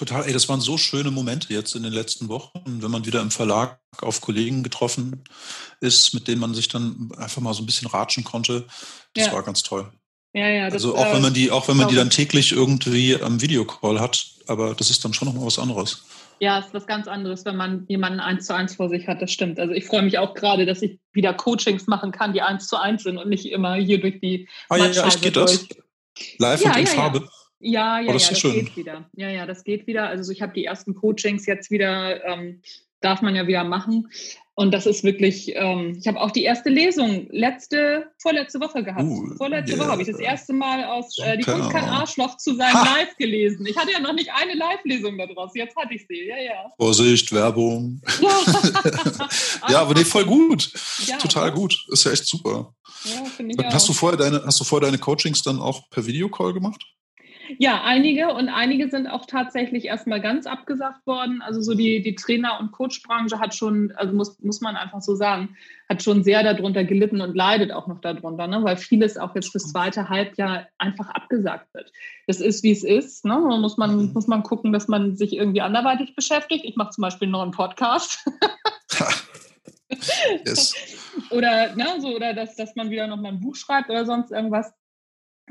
Total, ey, das waren so schöne Momente jetzt in den letzten Wochen, wenn man wieder im Verlag auf Kollegen getroffen ist, mit denen man sich dann einfach mal so ein bisschen ratschen konnte. Das ja. war ganz toll. Ja, ja. Das, also auch wenn man die, auch wenn man die dann täglich irgendwie am Videocall hat, aber das ist dann schon nochmal was anderes. Ja, es ist was ganz anderes, wenn man jemanden eins zu eins vor sich hat, das stimmt. Also ich freue mich auch gerade, dass ich wieder Coachings machen kann, die eins zu eins sind und nicht immer hier durch die Ah ja, ja echt geht das? Live ja, und in ja, Farbe? Ja, ja, oh, das, ja, das geht wieder. Ja, ja, das geht wieder. Also ich habe die ersten Coachings jetzt wieder, ähm, darf man ja wieder machen. Und das ist wirklich, ähm, ich habe auch die erste Lesung letzte, vorletzte Woche gehabt. Uh, vorletzte yeah. Woche habe ich das erste Mal aus äh, Die Kunst kein Arschloch zu sein ha. live gelesen. Ich hatte ja noch nicht eine Live-Lesung daraus. Jetzt hatte ich sie, ja, ja. Vorsicht, Werbung. ja, aber nee, voll gut. Ja, Total was? gut. Ist ja echt super. Ja, ich hast, auch. Du vorher deine, hast du vorher deine Coachings dann auch per Videocall gemacht? Ja, einige und einige sind auch tatsächlich erstmal ganz abgesagt worden. Also so die, die Trainer- und Coachbranche hat schon, also muss, muss man einfach so sagen, hat schon sehr darunter gelitten und leidet auch noch darunter, ne? weil vieles auch jetzt fürs zweite Halbjahr einfach abgesagt wird. Das ist, wie es ist. Ne? Da muss man, mhm. muss man gucken, dass man sich irgendwie anderweitig beschäftigt. Ich mache zum Beispiel einen neuen Podcast. yes. Oder, ne, so, oder dass, dass man wieder noch mal ein Buch schreibt oder sonst irgendwas.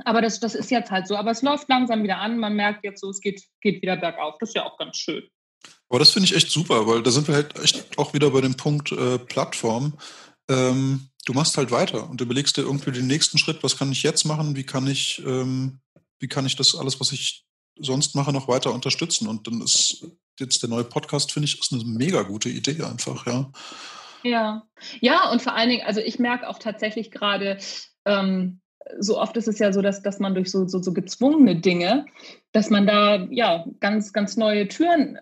Aber das, das ist jetzt halt so. Aber es läuft langsam wieder an. Man merkt jetzt so, es geht, geht wieder bergauf. Das ist ja auch ganz schön. Aber das finde ich echt super, weil da sind wir halt echt auch wieder bei dem Punkt äh, Plattform. Ähm, du machst halt weiter und überlegst dir irgendwie den nächsten Schritt. Was kann ich jetzt machen? Wie kann ich, ähm, wie kann ich das alles, was ich sonst mache, noch weiter unterstützen? Und dann ist jetzt der neue Podcast, finde ich, ist eine mega gute Idee einfach, ja. Ja, ja, und vor allen Dingen, also ich merke auch tatsächlich gerade, ähm, so oft ist es ja so, dass, dass man durch so, so, so gezwungene Dinge, dass man da ja ganz, ganz neue Türen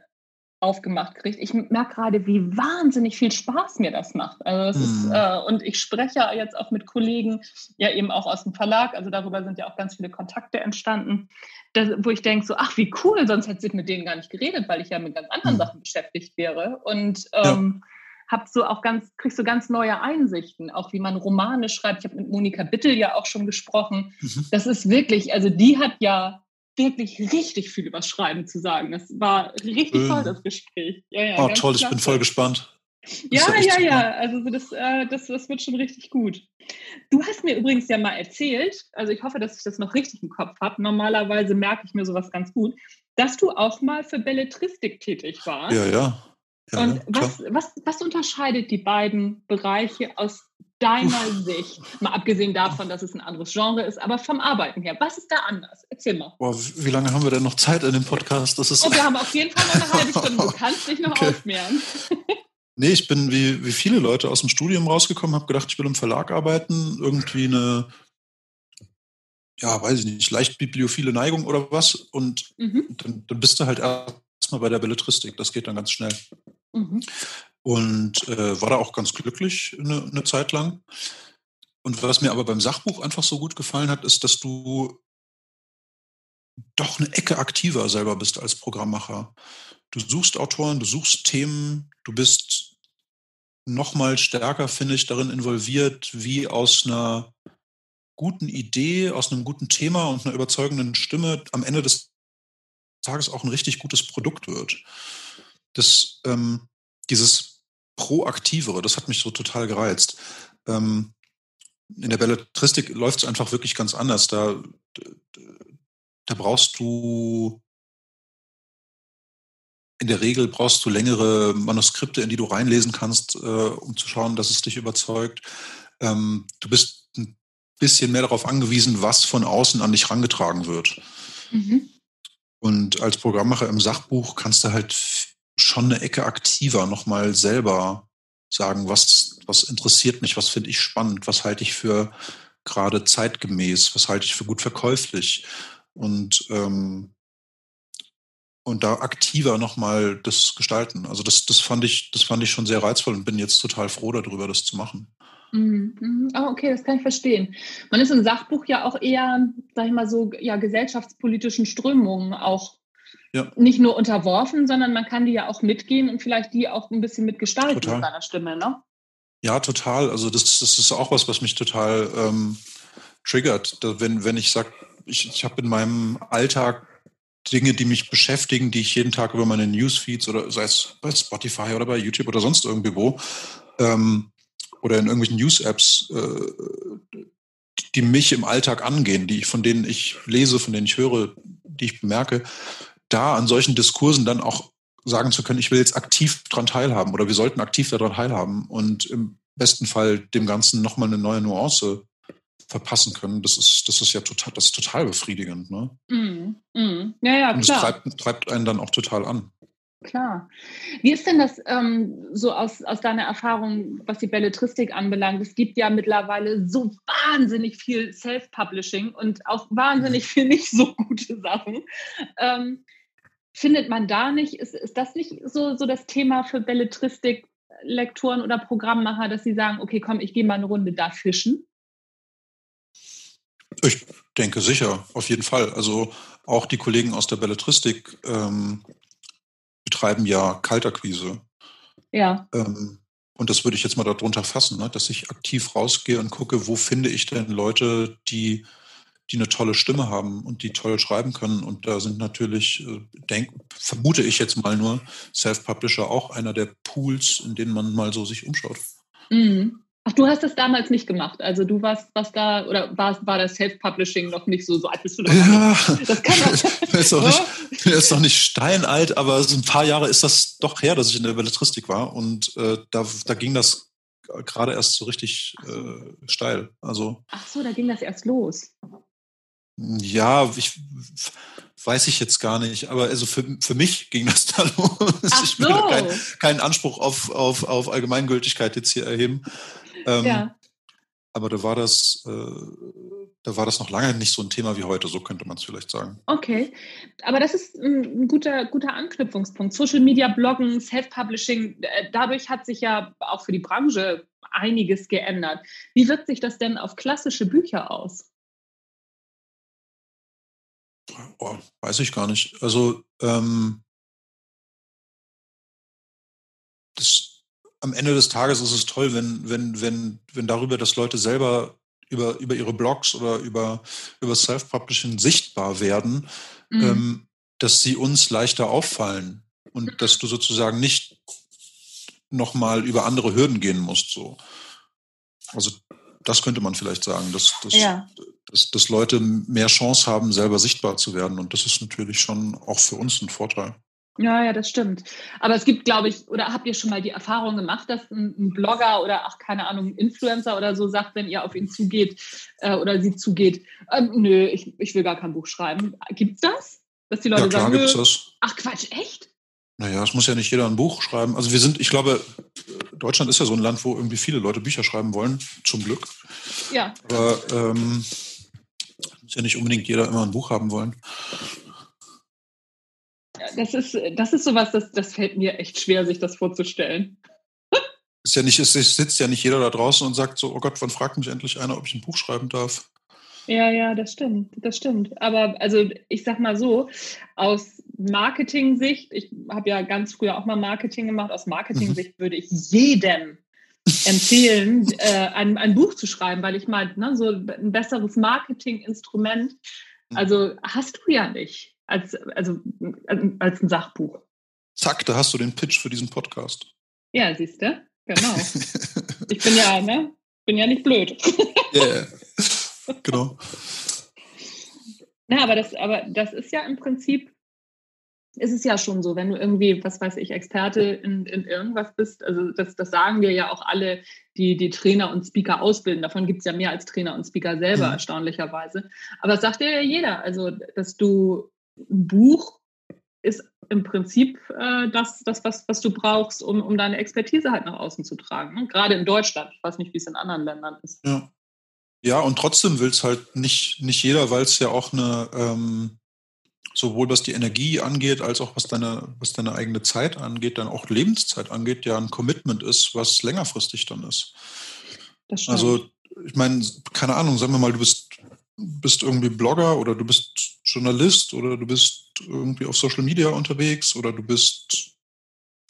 aufgemacht kriegt. Ich merke gerade, wie wahnsinnig viel Spaß mir das macht. Also das mhm. ist, äh, und ich spreche jetzt auch mit Kollegen, ja eben auch aus dem Verlag, also darüber sind ja auch ganz viele Kontakte entstanden, das, wo ich denke so, ach wie cool, sonst hätte ich mit denen gar nicht geredet, weil ich ja mit ganz anderen mhm. Sachen beschäftigt wäre. Und ähm, ja hab so auch ganz, kriegst so ganz neue Einsichten, auch wie man Romane schreibt. Ich habe mit Monika Bittel ja auch schon gesprochen. Mhm. Das ist wirklich, also die hat ja wirklich richtig viel über Schreiben zu sagen. Das war richtig ähm. toll, das Gespräch. Ja, ja, oh, toll, klasse. ich bin voll gespannt. Ja, ja, ja, also das, äh, das, das wird schon richtig gut. Du hast mir übrigens ja mal erzählt, also ich hoffe, dass ich das noch richtig im Kopf habe. Normalerweise merke ich mir sowas ganz gut, dass du auch mal für Belletristik tätig warst. Ja, ja. Ja, und was, was, was unterscheidet die beiden Bereiche aus deiner. Sicht? Mal abgesehen davon, dass es ein anderes Genre ist, aber vom Arbeiten her, was ist da anders? Erzähl mal. Boah, wie lange haben wir denn noch Zeit in dem Podcast? Das ist oh, wir haben auf jeden Fall noch eine halbe Stunde. Du kannst dich noch okay. aufmehren. Nee, ich bin wie, wie viele Leute aus dem Studium rausgekommen, habe gedacht, ich will im Verlag arbeiten, irgendwie eine, ja, weiß ich nicht, leicht bibliophile Neigung oder was. Und mhm. dann, dann bist du halt erstmal bei der Belletristik. Das geht dann ganz schnell. Mhm. Und äh, war da auch ganz glücklich eine, eine Zeit lang. Und was mir aber beim Sachbuch einfach so gut gefallen hat, ist, dass du doch eine Ecke aktiver selber bist als Programmmacher. Du suchst Autoren, du suchst Themen, du bist noch mal stärker, finde ich, darin involviert, wie aus einer guten Idee, aus einem guten Thema und einer überzeugenden Stimme am Ende des Tages auch ein richtig gutes Produkt wird das, ähm, dieses Proaktivere, das hat mich so total gereizt. Ähm, in der Belletristik läuft es einfach wirklich ganz anders. Da, da brauchst du in der Regel brauchst du längere Manuskripte, in die du reinlesen kannst, äh, um zu schauen, dass es dich überzeugt. Ähm, du bist ein bisschen mehr darauf angewiesen, was von außen an dich rangetragen wird. Mhm. Und als Programmmacher im Sachbuch kannst du halt schon eine Ecke aktiver nochmal selber sagen, was, was interessiert mich, was finde ich spannend, was halte ich für gerade zeitgemäß, was halte ich für gut verkäuflich. Und, ähm, und da aktiver nochmal das gestalten. Also das, das fand ich, das fand ich schon sehr reizvoll und bin jetzt total froh darüber, das zu machen. Mhm. Oh, okay, das kann ich verstehen. Man ist im Sachbuch ja auch eher, sag ich mal so, ja, gesellschaftspolitischen Strömungen auch ja. nicht nur unterworfen, sondern man kann die ja auch mitgehen und vielleicht die auch ein bisschen mitgestalten total. mit seiner Stimme, ne? Ja, total. Also das, das ist auch was, was mich total ähm, triggert. Wenn, wenn ich sage, ich, ich habe in meinem Alltag Dinge, die mich beschäftigen, die ich jeden Tag über meine Newsfeeds oder sei es bei Spotify oder bei YouTube oder sonst irgendwie wo ähm, oder in irgendwelchen News-Apps, äh, die mich im Alltag angehen, die ich, von denen ich lese, von denen ich höre, die ich bemerke, da an solchen Diskursen dann auch sagen zu können, ich will jetzt aktiv daran teilhaben oder wir sollten aktiv daran teilhaben und im besten Fall dem Ganzen nochmal eine neue Nuance verpassen können, das ist, das ist ja total, das ist total befriedigend. Ne? Mm, mm. Ja, ja, Und es treibt, treibt einen dann auch total an. Klar. Wie ist denn das ähm, so aus, aus deiner Erfahrung, was die Belletristik anbelangt? Es gibt ja mittlerweile so wahnsinnig viel Self-Publishing und auch wahnsinnig mhm. viel nicht so gute Sachen. Ähm, findet man da nicht, ist, ist das nicht so, so das Thema für Belletristik-Lektoren oder Programmmacher, dass sie sagen, okay, komm, ich gehe mal eine Runde da fischen? Ich denke sicher, auf jeden Fall. Also auch die Kollegen aus der Belletristik ähm, betreiben ja Kaltakquise. Ja. Ähm, und das würde ich jetzt mal darunter fassen, ne? dass ich aktiv rausgehe und gucke, wo finde ich denn Leute, die, die eine tolle Stimme haben und die toll schreiben können. Und da sind natürlich, äh, denk, vermute ich jetzt mal nur, Self-Publisher auch einer der Pools, in denen man mal so sich umschaut. Mhm. Ach, du hast es damals nicht gemacht. Also du warst, was da, oder war, war das Self-Publishing noch nicht so, so alt bist du doch Ja, das kann doch. ist, doch nicht, ist doch nicht steinalt, aber so ein paar Jahre ist das doch her, dass ich in der Belletristik war. Und äh, da, da ging das gerade erst so richtig äh, steil. Also, Ach so, da ging das erst los. Ja, ich weiß ich jetzt gar nicht, aber also für, für mich ging das da los. Ach ich will keinen kein Anspruch auf, auf, auf Allgemeingültigkeit jetzt hier erheben. Ähm, ja. Aber da war das, äh, da war das noch lange nicht so ein Thema wie heute, so könnte man es vielleicht sagen. Okay, aber das ist ein guter, guter Anknüpfungspunkt. Social Media, Bloggen, Self-Publishing, äh, dadurch hat sich ja auch für die Branche einiges geändert. Wie wirkt sich das denn auf klassische Bücher aus? Oh, weiß ich gar nicht. Also ähm, am Ende des Tages ist es toll, wenn, wenn, wenn, wenn darüber, dass Leute selber über, über ihre Blogs oder über, über Self-Publishing sichtbar werden, mhm. ähm, dass sie uns leichter auffallen und dass du sozusagen nicht nochmal über andere Hürden gehen musst. So. Also das könnte man vielleicht sagen, dass, dass, ja. dass, dass Leute mehr Chance haben, selber sichtbar zu werden. Und das ist natürlich schon auch für uns ein Vorteil. Ja, ja, das stimmt. Aber es gibt, glaube ich, oder habt ihr schon mal die Erfahrung gemacht, dass ein, ein Blogger oder ach, keine Ahnung, ein Influencer oder so sagt, wenn ihr auf ihn zugeht äh, oder sie zugeht, ähm, nö, ich, ich will gar kein Buch schreiben. Gibt's das? Dass die Leute ja, klar sagen, gibt's das. ach Quatsch, echt? Naja, es muss ja nicht jeder ein Buch schreiben. Also wir sind, ich glaube, Deutschland ist ja so ein Land, wo irgendwie viele Leute Bücher schreiben wollen, zum Glück. Ja. Aber ähm, muss ja nicht unbedingt jeder immer ein Buch haben wollen. Das ist, das ist sowas, das, das fällt mir echt schwer, sich das vorzustellen. Ist ja nicht, es sitzt ja nicht jeder da draußen und sagt so, oh Gott, wann fragt mich endlich einer, ob ich ein Buch schreiben darf? Ja, ja, das stimmt, das stimmt. Aber also ich sag mal so, aus Marketing-Sicht, ich habe ja ganz früher auch mal Marketing gemacht, aus Marketing-Sicht mhm. würde ich jedem empfehlen, äh, ein, ein Buch zu schreiben, weil ich meine, ne, so ein besseres Marketing-Instrument, mhm. also hast du ja nicht als, also, als ein Sachbuch. Zack, da hast du den Pitch für diesen Podcast. Ja, siehst du? Genau. ich bin ja, ne? Bin ja nicht blöd. Ja, yeah. genau. Na, aber das, aber das ist ja im Prinzip, ist es ja schon so, wenn du irgendwie, was weiß ich, Experte in, in irgendwas bist, also das, das sagen dir ja auch alle, die die Trainer und Speaker ausbilden. Davon gibt es ja mehr als Trainer und Speaker selber, mhm. erstaunlicherweise. Aber das sagt dir ja jeder, also dass du ein Buch ist im Prinzip äh, das, das was, was du brauchst, um, um deine Expertise halt nach außen zu tragen. Ne? Gerade in Deutschland. Ich weiß nicht, wie es in anderen Ländern ist. Ja. Ja, und trotzdem will es halt nicht, nicht jeder, weil es ja auch eine, ähm, sowohl was die Energie angeht, als auch was deine, was deine eigene Zeit angeht, dann auch Lebenszeit angeht, ja ein Commitment ist, was längerfristig dann ist. Also, ich meine, keine Ahnung, sagen wir mal, du bist, bist irgendwie Blogger oder du bist Journalist oder du bist irgendwie auf Social Media unterwegs oder du bist,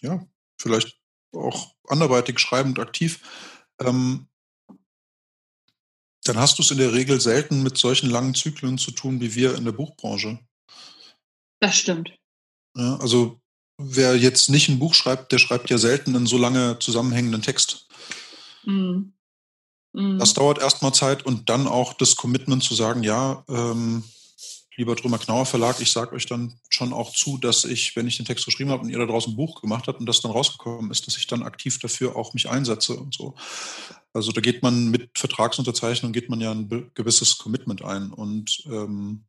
ja, vielleicht auch anderweitig schreibend aktiv. Ähm, dann hast du es in der Regel selten mit solchen langen Zyklen zu tun wie wir in der Buchbranche. Das stimmt. Ja, also wer jetzt nicht ein Buch schreibt, der schreibt ja selten einen so lange zusammenhängenden Text. Mhm. Mhm. Das dauert erstmal Zeit und dann auch das Commitment zu sagen, ja, ähm, lieber Drömer Knauer Verlag, ich sage euch dann schon auch zu, dass ich, wenn ich den Text geschrieben habe und ihr da draußen ein Buch gemacht habt und das dann rausgekommen ist, dass ich dann aktiv dafür auch mich einsetze und so. Also da geht man mit Vertragsunterzeichnung, geht man ja ein gewisses Commitment ein. Und ähm,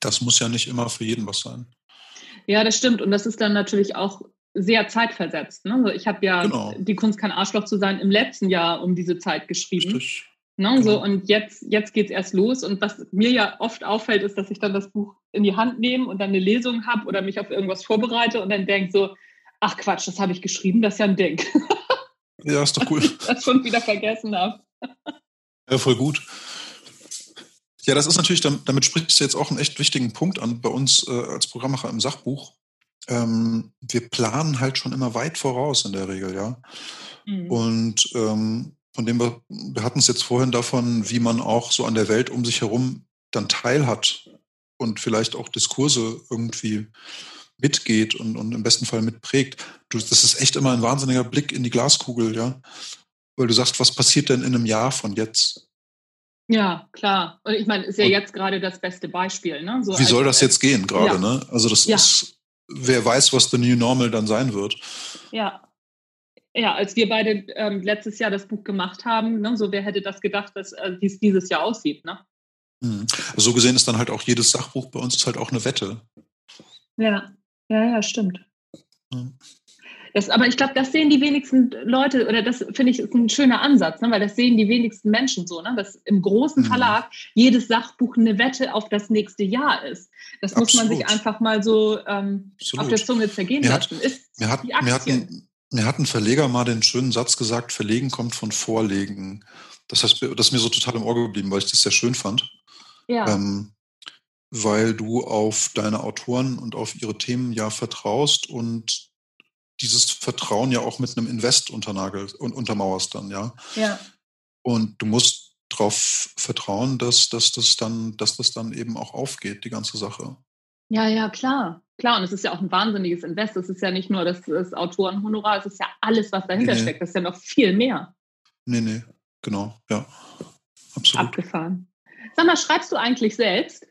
das muss ja nicht immer für jeden was sein. Ja, das stimmt. Und das ist dann natürlich auch sehr zeitversetzt. Ne? Also ich habe ja genau. die Kunst kein Arschloch zu sein im letzten Jahr um diese Zeit geschrieben. Richtig. Ne, genau. so, und jetzt, jetzt geht es erst los. Und was mir ja oft auffällt, ist, dass ich dann das Buch in die Hand nehme und dann eine Lesung habe oder mich auf irgendwas vorbereite und dann denke so, ach Quatsch, das habe ich geschrieben, das ist ja ein Ding. Ja, ist doch cool. das schon wieder vergessen habe. Ja, voll gut. Ja, das ist natürlich, damit sprichst du jetzt auch einen echt wichtigen Punkt an bei uns äh, als Programmmacher im Sachbuch. Ähm, wir planen halt schon immer weit voraus in der Regel, ja. Mhm. Und ähm, von dem wir, wir hatten es jetzt vorhin davon, wie man auch so an der Welt um sich herum dann teilhat und vielleicht auch Diskurse irgendwie mitgeht und, und im besten Fall mitprägt. Du, das ist echt immer ein wahnsinniger Blick in die Glaskugel, ja. Weil du sagst, was passiert denn in einem Jahr von jetzt? Ja, klar. Und ich meine, ist ja und jetzt gerade das beste Beispiel. Ne? So wie soll das jetzt gehen gerade? Ja. Ne? Also das ja. ist, wer weiß, was the new normal dann sein wird. Ja. Ja, als wir beide ähm, letztes Jahr das Buch gemacht haben, ne, so wer hätte das gedacht, dass äh, wie es dieses Jahr aussieht, ne? Also so gesehen ist dann halt auch jedes Sachbuch bei uns halt auch eine Wette. Ja. Ja, ja, stimmt. Das, aber ich glaube, das sehen die wenigsten Leute, oder das finde ich ist ein schöner Ansatz, ne? weil das sehen die wenigsten Menschen so, ne? dass im großen mhm. Verlag jedes Sachbuch eine Wette auf das nächste Jahr ist. Das Absolut. muss man sich einfach mal so ähm, auf der Zunge zergehen mir lassen. Hat, ist mir, hat, mir, hat ein, mir hat ein Verleger mal den schönen Satz gesagt, Verlegen kommt von Vorlegen. Das heißt, das ist mir so total im Ohr geblieben, weil ich das sehr schön fand. Ja. Ähm, weil du auf deine Autoren und auf ihre Themen ja vertraust und dieses Vertrauen ja auch mit einem Invest unternagelst und untermauerst dann, ja. Ja. Und du musst darauf vertrauen, dass, dass, das dann, dass das dann eben auch aufgeht, die ganze Sache. Ja, ja, klar. Klar, und es ist ja auch ein wahnsinniges Invest. Es ist ja nicht nur das, das Autorenhonorar, es ist ja alles, was dahinter nee, steckt. Das ist ja noch viel mehr. Nee, nee, genau, ja. Absolut. Abgefahren. Sag mal, schreibst du eigentlich selbst?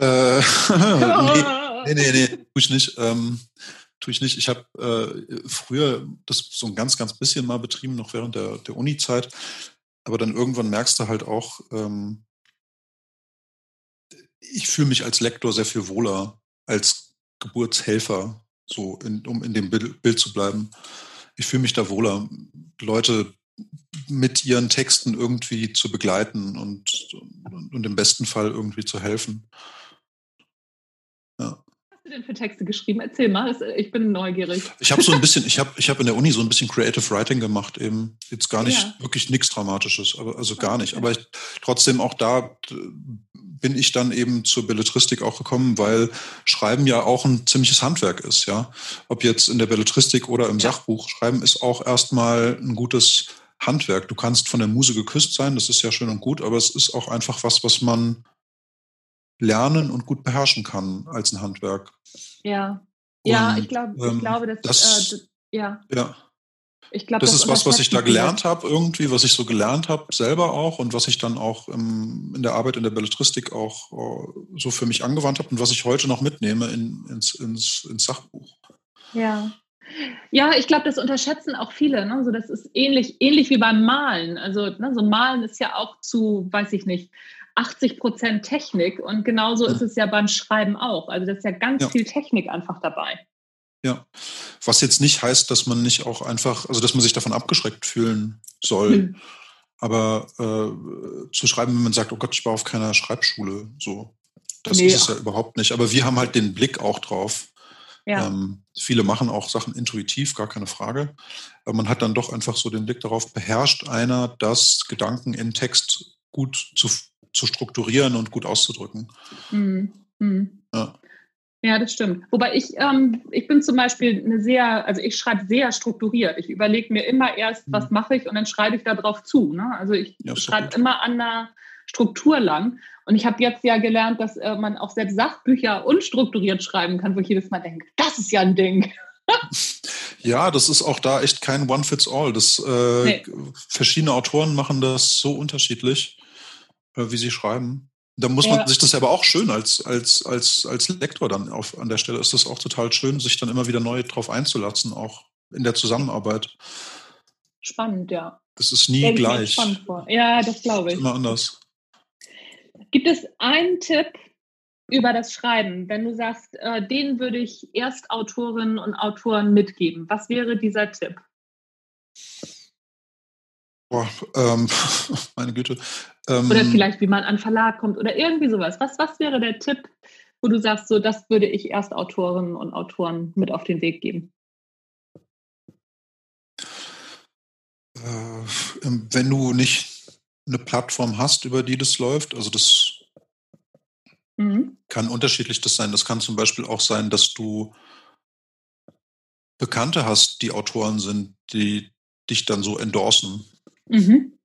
Äh, nee, nee, nee, nee, tue ich nicht. Ähm, tue ich nicht. Ich habe äh, früher das so ein ganz, ganz bisschen mal betrieben, noch während der, der Uni-Zeit. Aber dann irgendwann merkst du halt auch, ähm, ich fühle mich als Lektor sehr viel wohler als Geburtshelfer, so in, um in dem Bild, zu bleiben. Ich fühle mich da wohler, Leute mit ihren Texten irgendwie zu begleiten und, und im besten Fall irgendwie zu helfen. Ja. Denn für Texte geschrieben? Erzähl mal, ich bin neugierig. Ich habe so ein bisschen, ich habe ich hab in der Uni so ein bisschen Creative Writing gemacht, eben jetzt gar nicht ja. wirklich nichts Dramatisches, aber also gar nicht. Aber ich, trotzdem auch da bin ich dann eben zur Belletristik auch gekommen, weil Schreiben ja auch ein ziemliches Handwerk ist, ja. Ob jetzt in der Belletristik oder im ja. Sachbuch, Schreiben ist auch erstmal ein gutes Handwerk. Du kannst von der Muse geküsst sein, das ist ja schön und gut, aber es ist auch einfach was, was man lernen und gut beherrschen kann als ein Handwerk. Ja, ja, ich, glaub, ich ähm, glaube, dass, das, äh, ja. ja. Ich glaub, das, das ist was, was ich da gelernt habe, irgendwie, was ich so gelernt habe, selber auch und was ich dann auch im, in der Arbeit in der Belletristik auch uh, so für mich angewandt habe und was ich heute noch mitnehme in, ins, ins, ins Sachbuch. Ja. Ja, ich glaube, das unterschätzen auch viele. Ne? So, das ist ähnlich, ähnlich wie beim Malen. Also, ne, so Malen ist ja auch zu, weiß ich nicht, 80 Prozent Technik und genauso ja. ist es ja beim Schreiben auch. Also, das ist ja ganz ja. viel Technik einfach dabei. Ja, was jetzt nicht heißt, dass man nicht auch einfach, also dass man sich davon abgeschreckt fühlen soll. Hm. Aber äh, zu schreiben, wenn man sagt, oh Gott, ich war auf keiner Schreibschule, so. Das nee, ist es ja überhaupt nicht. Aber wir haben halt den Blick auch drauf. Ja. Ähm, viele machen auch Sachen intuitiv, gar keine Frage. Aber man hat dann doch einfach so den Blick darauf, beherrscht einer das, Gedanken in Text gut zu, zu strukturieren und gut auszudrücken. Mhm. Mhm. Ja. Ja, das stimmt. Wobei ich, ähm, ich bin zum Beispiel eine sehr, also ich schreibe sehr strukturiert. Ich überlege mir immer erst, was mhm. mache ich und dann schreibe ich da drauf zu. Ne? Also ich ja, schreibe immer an der Struktur lang. Und ich habe jetzt ja gelernt, dass äh, man auch selbst Sachbücher unstrukturiert schreiben kann, wo ich jedes Mal denke, das ist ja ein Ding. ja, das ist auch da echt kein One-Fits-All. äh, nee. Verschiedene Autoren machen das so unterschiedlich, wie sie schreiben. Da muss man ja. sich das aber auch schön als, als, als, als Lektor dann auf, an der Stelle ist das auch total schön, sich dann immer wieder neu drauf einzulassen, auch in der Zusammenarbeit. Spannend, ja. Das ist nie Stell gleich. Spannend vor. Ja, das glaube ich. Immer anders. Gibt es einen Tipp über das Schreiben, wenn du sagst, äh, den würde ich Erstautorinnen und Autoren mitgeben? Was wäre dieser Tipp? Boah, ähm, meine Güte. Ähm, oder vielleicht, wie man an Verlag kommt oder irgendwie sowas. Was, was wäre der Tipp, wo du sagst, so, das würde ich Erstautorinnen und Autoren mit auf den Weg geben? Äh, wenn du nicht eine Plattform hast, über die das läuft, also das mhm. kann unterschiedlich das sein. Das kann zum Beispiel auch sein, dass du Bekannte hast, die Autoren sind, die dich dann so endorsen. Mhm.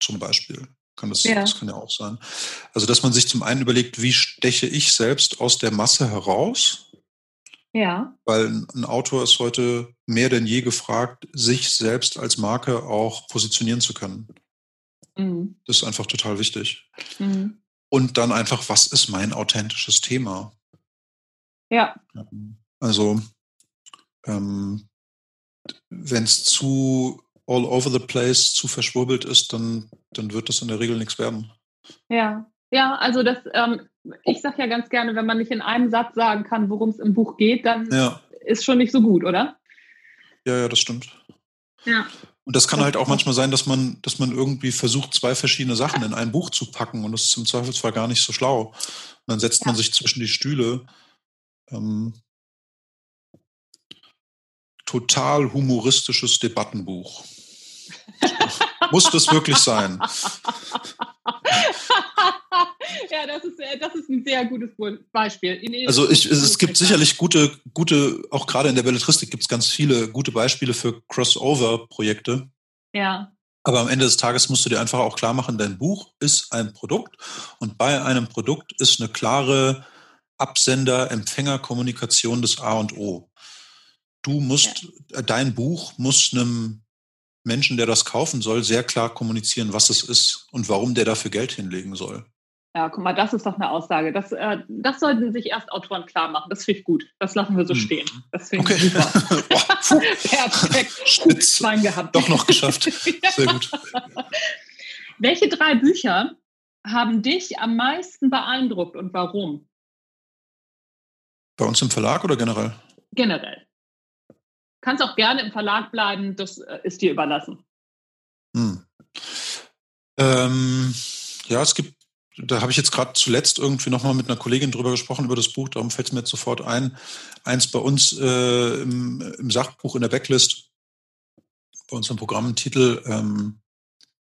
Zum Beispiel. Kann das, ja. das kann ja auch sein. Also, dass man sich zum einen überlegt, wie steche ich selbst aus der Masse heraus? Ja. Weil ein Autor ist heute mehr denn je gefragt, sich selbst als Marke auch positionieren zu können. Mhm. Das ist einfach total wichtig. Mhm. Und dann einfach, was ist mein authentisches Thema? Ja. Also, ähm, wenn es zu all over the place zu verschwurbelt ist, dann, dann wird das in der Regel nichts werden. Ja, ja, also das, ähm, ich sage ja ganz gerne, wenn man nicht in einem Satz sagen kann, worum es im Buch geht, dann ja. ist schon nicht so gut, oder? Ja, ja, das stimmt. Ja. Und das kann halt auch manchmal sein, dass man, dass man irgendwie versucht, zwei verschiedene Sachen in ein Buch zu packen und das ist im Zweifelsfall gar nicht so schlau. Und dann setzt ja. man sich zwischen die Stühle. Ähm, total humoristisches Debattenbuch. Muss das wirklich sein? ja, das ist, äh, das ist ein sehr gutes Beispiel. Also ich, es gibt sicherlich gute, gute, auch gerade in der Belletristik gibt es ganz viele gute Beispiele für Crossover-Projekte. Ja. Aber am Ende des Tages musst du dir einfach auch klar machen, dein Buch ist ein Produkt und bei einem Produkt ist eine klare Absender-Empfänger-Kommunikation des A und O. Du musst, ja. dein Buch muss einem Menschen, der das kaufen soll, sehr klar kommunizieren, was es ist und warum der dafür Geld hinlegen soll. Ja, guck mal, das ist doch eine Aussage. Das, äh, das sollten sich erst Autoren klar machen. Das finde ich gut. Das lassen wir so hm. stehen. Das finde okay. ich super. Perfekt. Spitz. Schwein gehabt. Doch noch geschafft. Sehr gut. Welche drei Bücher haben dich am meisten beeindruckt und warum? Bei uns im Verlag oder generell? Generell. Kannst auch gerne im Verlag bleiben, das äh, ist dir überlassen. Hm. Ähm, ja, es gibt, da habe ich jetzt gerade zuletzt irgendwie nochmal mit einer Kollegin drüber gesprochen, über das Buch, darum fällt es mir jetzt sofort ein. Eins bei uns äh, im, im, Sachbuch in der Backlist, bei uns im Programmtitel, ähm,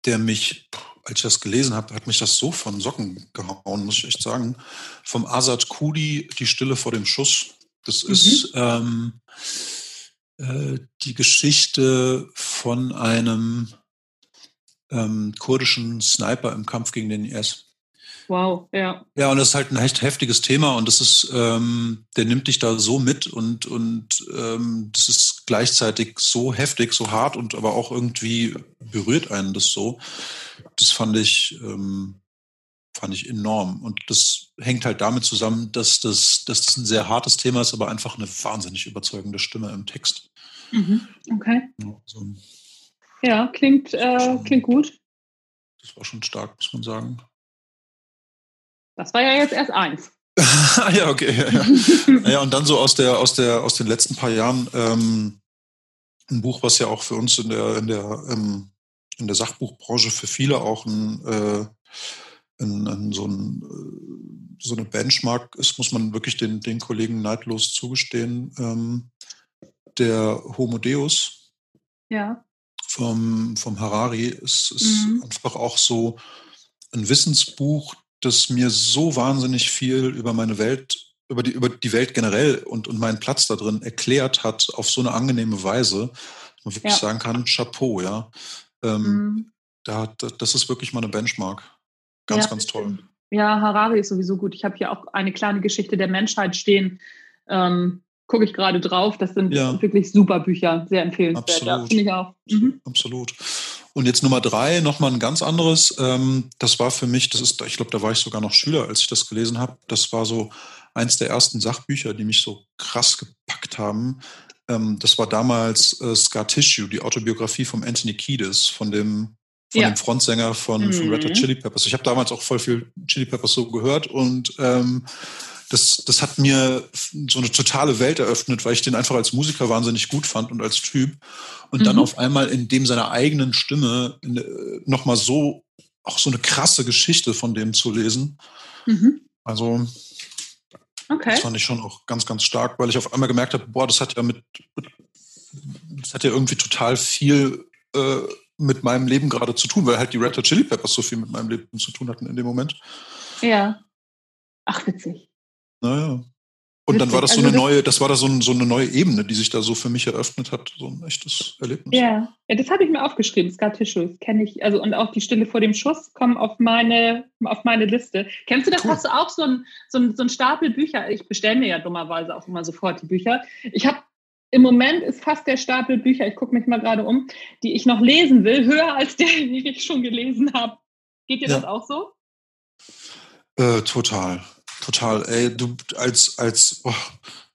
der mich, als ich das gelesen habe, hat mich das so von Socken gehauen, muss ich echt sagen. Vom Azad Kudi, Die Stille vor dem Schuss. Das mhm. ist ähm, äh, die Geschichte von einem ähm, kurdischen Sniper im Kampf gegen den IS. Wow, ja. Ja, und das ist halt ein echt heftiges Thema und das ist, ähm, der nimmt dich da so mit und, und ähm, das ist gleichzeitig so heftig, so hart und aber auch irgendwie berührt einen das so. Das fand ich, ähm, fand ich enorm. Und das hängt halt damit zusammen, dass das, dass das ein sehr hartes Thema ist, aber einfach eine wahnsinnig überzeugende Stimme im Text. Mhm. Okay. Ja, so. ja klingt, äh, klingt gut. Das war schon stark, muss man sagen. Das war ja jetzt erst eins. ja, okay. Ja, ja. ja, und dann so aus der, aus der, aus den letzten paar Jahren ähm, ein Buch, was ja auch für uns in der, in der, ähm, in der Sachbuchbranche für viele auch ein äh, in, in so, ein, so, eine Benchmark ist, muss man wirklich den, den Kollegen neidlos zugestehen. Ähm, der Homo Deus ja. vom, vom Harari ist, ist mhm. einfach auch so ein Wissensbuch, das mir so wahnsinnig viel über meine Welt, über die, über die Welt generell und, und meinen Platz da drin erklärt hat, auf so eine angenehme Weise, dass man wirklich ja. sagen kann, Chapeau, ja. Ähm, mhm. da, da, das ist wirklich mal eine Benchmark. Ganz, ja, ganz toll. Ja, Harari ist sowieso gut. Ich habe hier auch eine kleine Geschichte der Menschheit stehen. Ähm, Gucke ich gerade drauf. Das sind ja. wirklich super Bücher, sehr empfehlenswert. Absolut. Ich auch. Mhm. Absolut. Und jetzt Nummer drei, nochmal ein ganz anderes. Ähm, das war für mich, das ist, ich glaube, da war ich sogar noch Schüler, als ich das gelesen habe. Das war so eins der ersten Sachbücher, die mich so krass gepackt haben. Ähm, das war damals äh, Scar Tissue, die Autobiografie von Anthony Kiedis, von dem von ja. dem Frontsänger von, mhm. von Red Hot mhm. Chili Peppers. Ich habe damals auch voll viel Chili Peppers so gehört und ähm, das, das hat mir so eine totale Welt eröffnet, weil ich den einfach als Musiker wahnsinnig gut fand und als Typ. Und mhm. dann auf einmal in dem seiner eigenen Stimme nochmal so, auch so eine krasse Geschichte von dem zu lesen. Mhm. Also, okay. das fand ich schon auch ganz, ganz stark, weil ich auf einmal gemerkt habe, boah, das hat ja mit, das hat ja irgendwie total viel äh, mit meinem Leben gerade zu tun, weil halt die Red Hot Chili Peppers so viel mit meinem Leben zu tun hatten in dem Moment. Ja. Ach, witzig. Naja. Und dann war das so also eine neue, das war da so, ein, so, eine neue Ebene, die sich da so für mich eröffnet hat, so ein echtes Erlebnis. Ja, ja das habe ich mir aufgeschrieben, Scar Tissue, kenne ich, also und auch die Stille vor dem Schuss kommen auf meine, auf meine Liste. Kennst du das? Cool. Hast du auch so ein, so ein, so ein Stapel Bücher? Ich bestelle mir ja dummerweise auch immer sofort die Bücher. Ich habe im Moment ist fast der Stapel Bücher, ich gucke mich mal gerade um, die ich noch lesen will, höher als der, den ich schon gelesen habe. Geht dir ja. das auch so? Äh, total. Total, ey, du als, als, oh,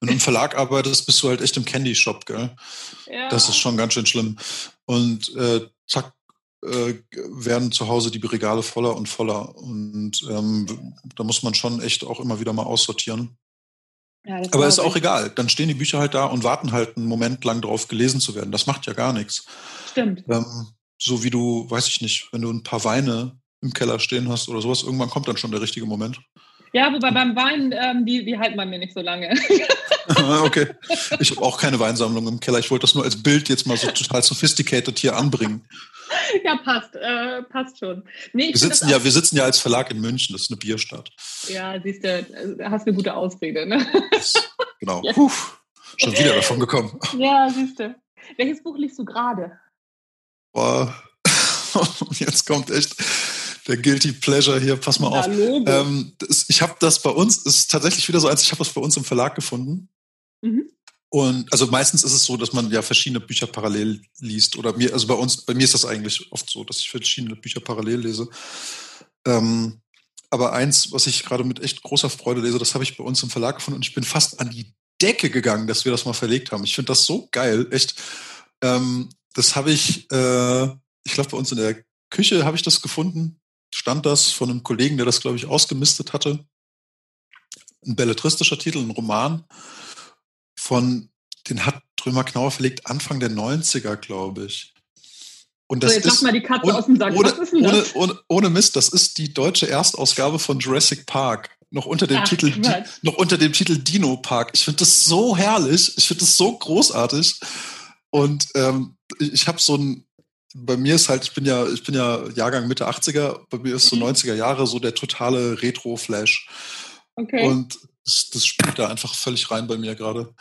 wenn du im Verlag arbeitest, bist du halt echt im Candy Shop, gell? Ja. Das ist schon ganz schön schlimm. Und äh, zack, äh, werden zu Hause die Regale voller und voller. Und ähm, da muss man schon echt auch immer wieder mal aussortieren. Ja, Aber ist auch egal. Dann stehen die Bücher halt da und warten halt einen Moment lang drauf, gelesen zu werden. Das macht ja gar nichts. Stimmt. Ähm, so wie du, weiß ich nicht, wenn du ein paar Weine im Keller stehen hast oder sowas, irgendwann kommt dann schon der richtige Moment. Ja, wobei beim Wein, ähm, die, die halten bei mir nicht so lange. okay. Ich habe auch keine Weinsammlung im Keller. Ich wollte das nur als Bild jetzt mal so total sophisticated hier anbringen. Ja, passt. Äh, passt schon. Nee, wir, sitzen ja, wir sitzen ja als Verlag in München. Das ist eine Bierstadt. Ja, siehst du, äh, hast eine gute Ausrede. Ne? genau. Ja. Puh, schon wieder davon gekommen. Ja, siehst du. Welches Buch liest du gerade? Boah, jetzt kommt echt der Guilty Pleasure hier, pass mal auf. Ähm, das, ich habe das bei uns, ist tatsächlich wieder so eins, ich habe das bei uns im Verlag gefunden. Mhm. Und also meistens ist es so, dass man ja verschiedene Bücher parallel liest. Oder mir, also bei uns, bei mir ist das eigentlich oft so, dass ich verschiedene Bücher parallel lese. Ähm, aber eins, was ich gerade mit echt großer Freude lese, das habe ich bei uns im Verlag gefunden und ich bin fast an die Decke gegangen, dass wir das mal verlegt haben. Ich finde das so geil, echt. Ähm, das habe ich, äh, ich glaube, bei uns in der Küche habe ich das gefunden stand das von einem Kollegen, der das, glaube ich, ausgemistet hatte. Ein belletristischer Titel, ein Roman von, den hat Trömer Knauer verlegt Anfang der 90er, glaube ich. Und das so, jetzt ist, mal die Katze ohne, aus dem Sack. Ohne, ohne, ohne, ohne, Mist, das ist die deutsche Erstausgabe von Jurassic Park. Noch unter dem, Ach, Titel, noch unter dem Titel Dino Park. Ich finde das so herrlich. Ich finde das so großartig. Und ähm, ich habe so ein, bei mir ist halt, ich bin ja, ich bin ja Jahrgang Mitte 80er, bei mir ist so 90er mhm. Jahre so der totale Retro-Flash. Okay. Und das, das, spielt da einfach völlig rein bei mir gerade.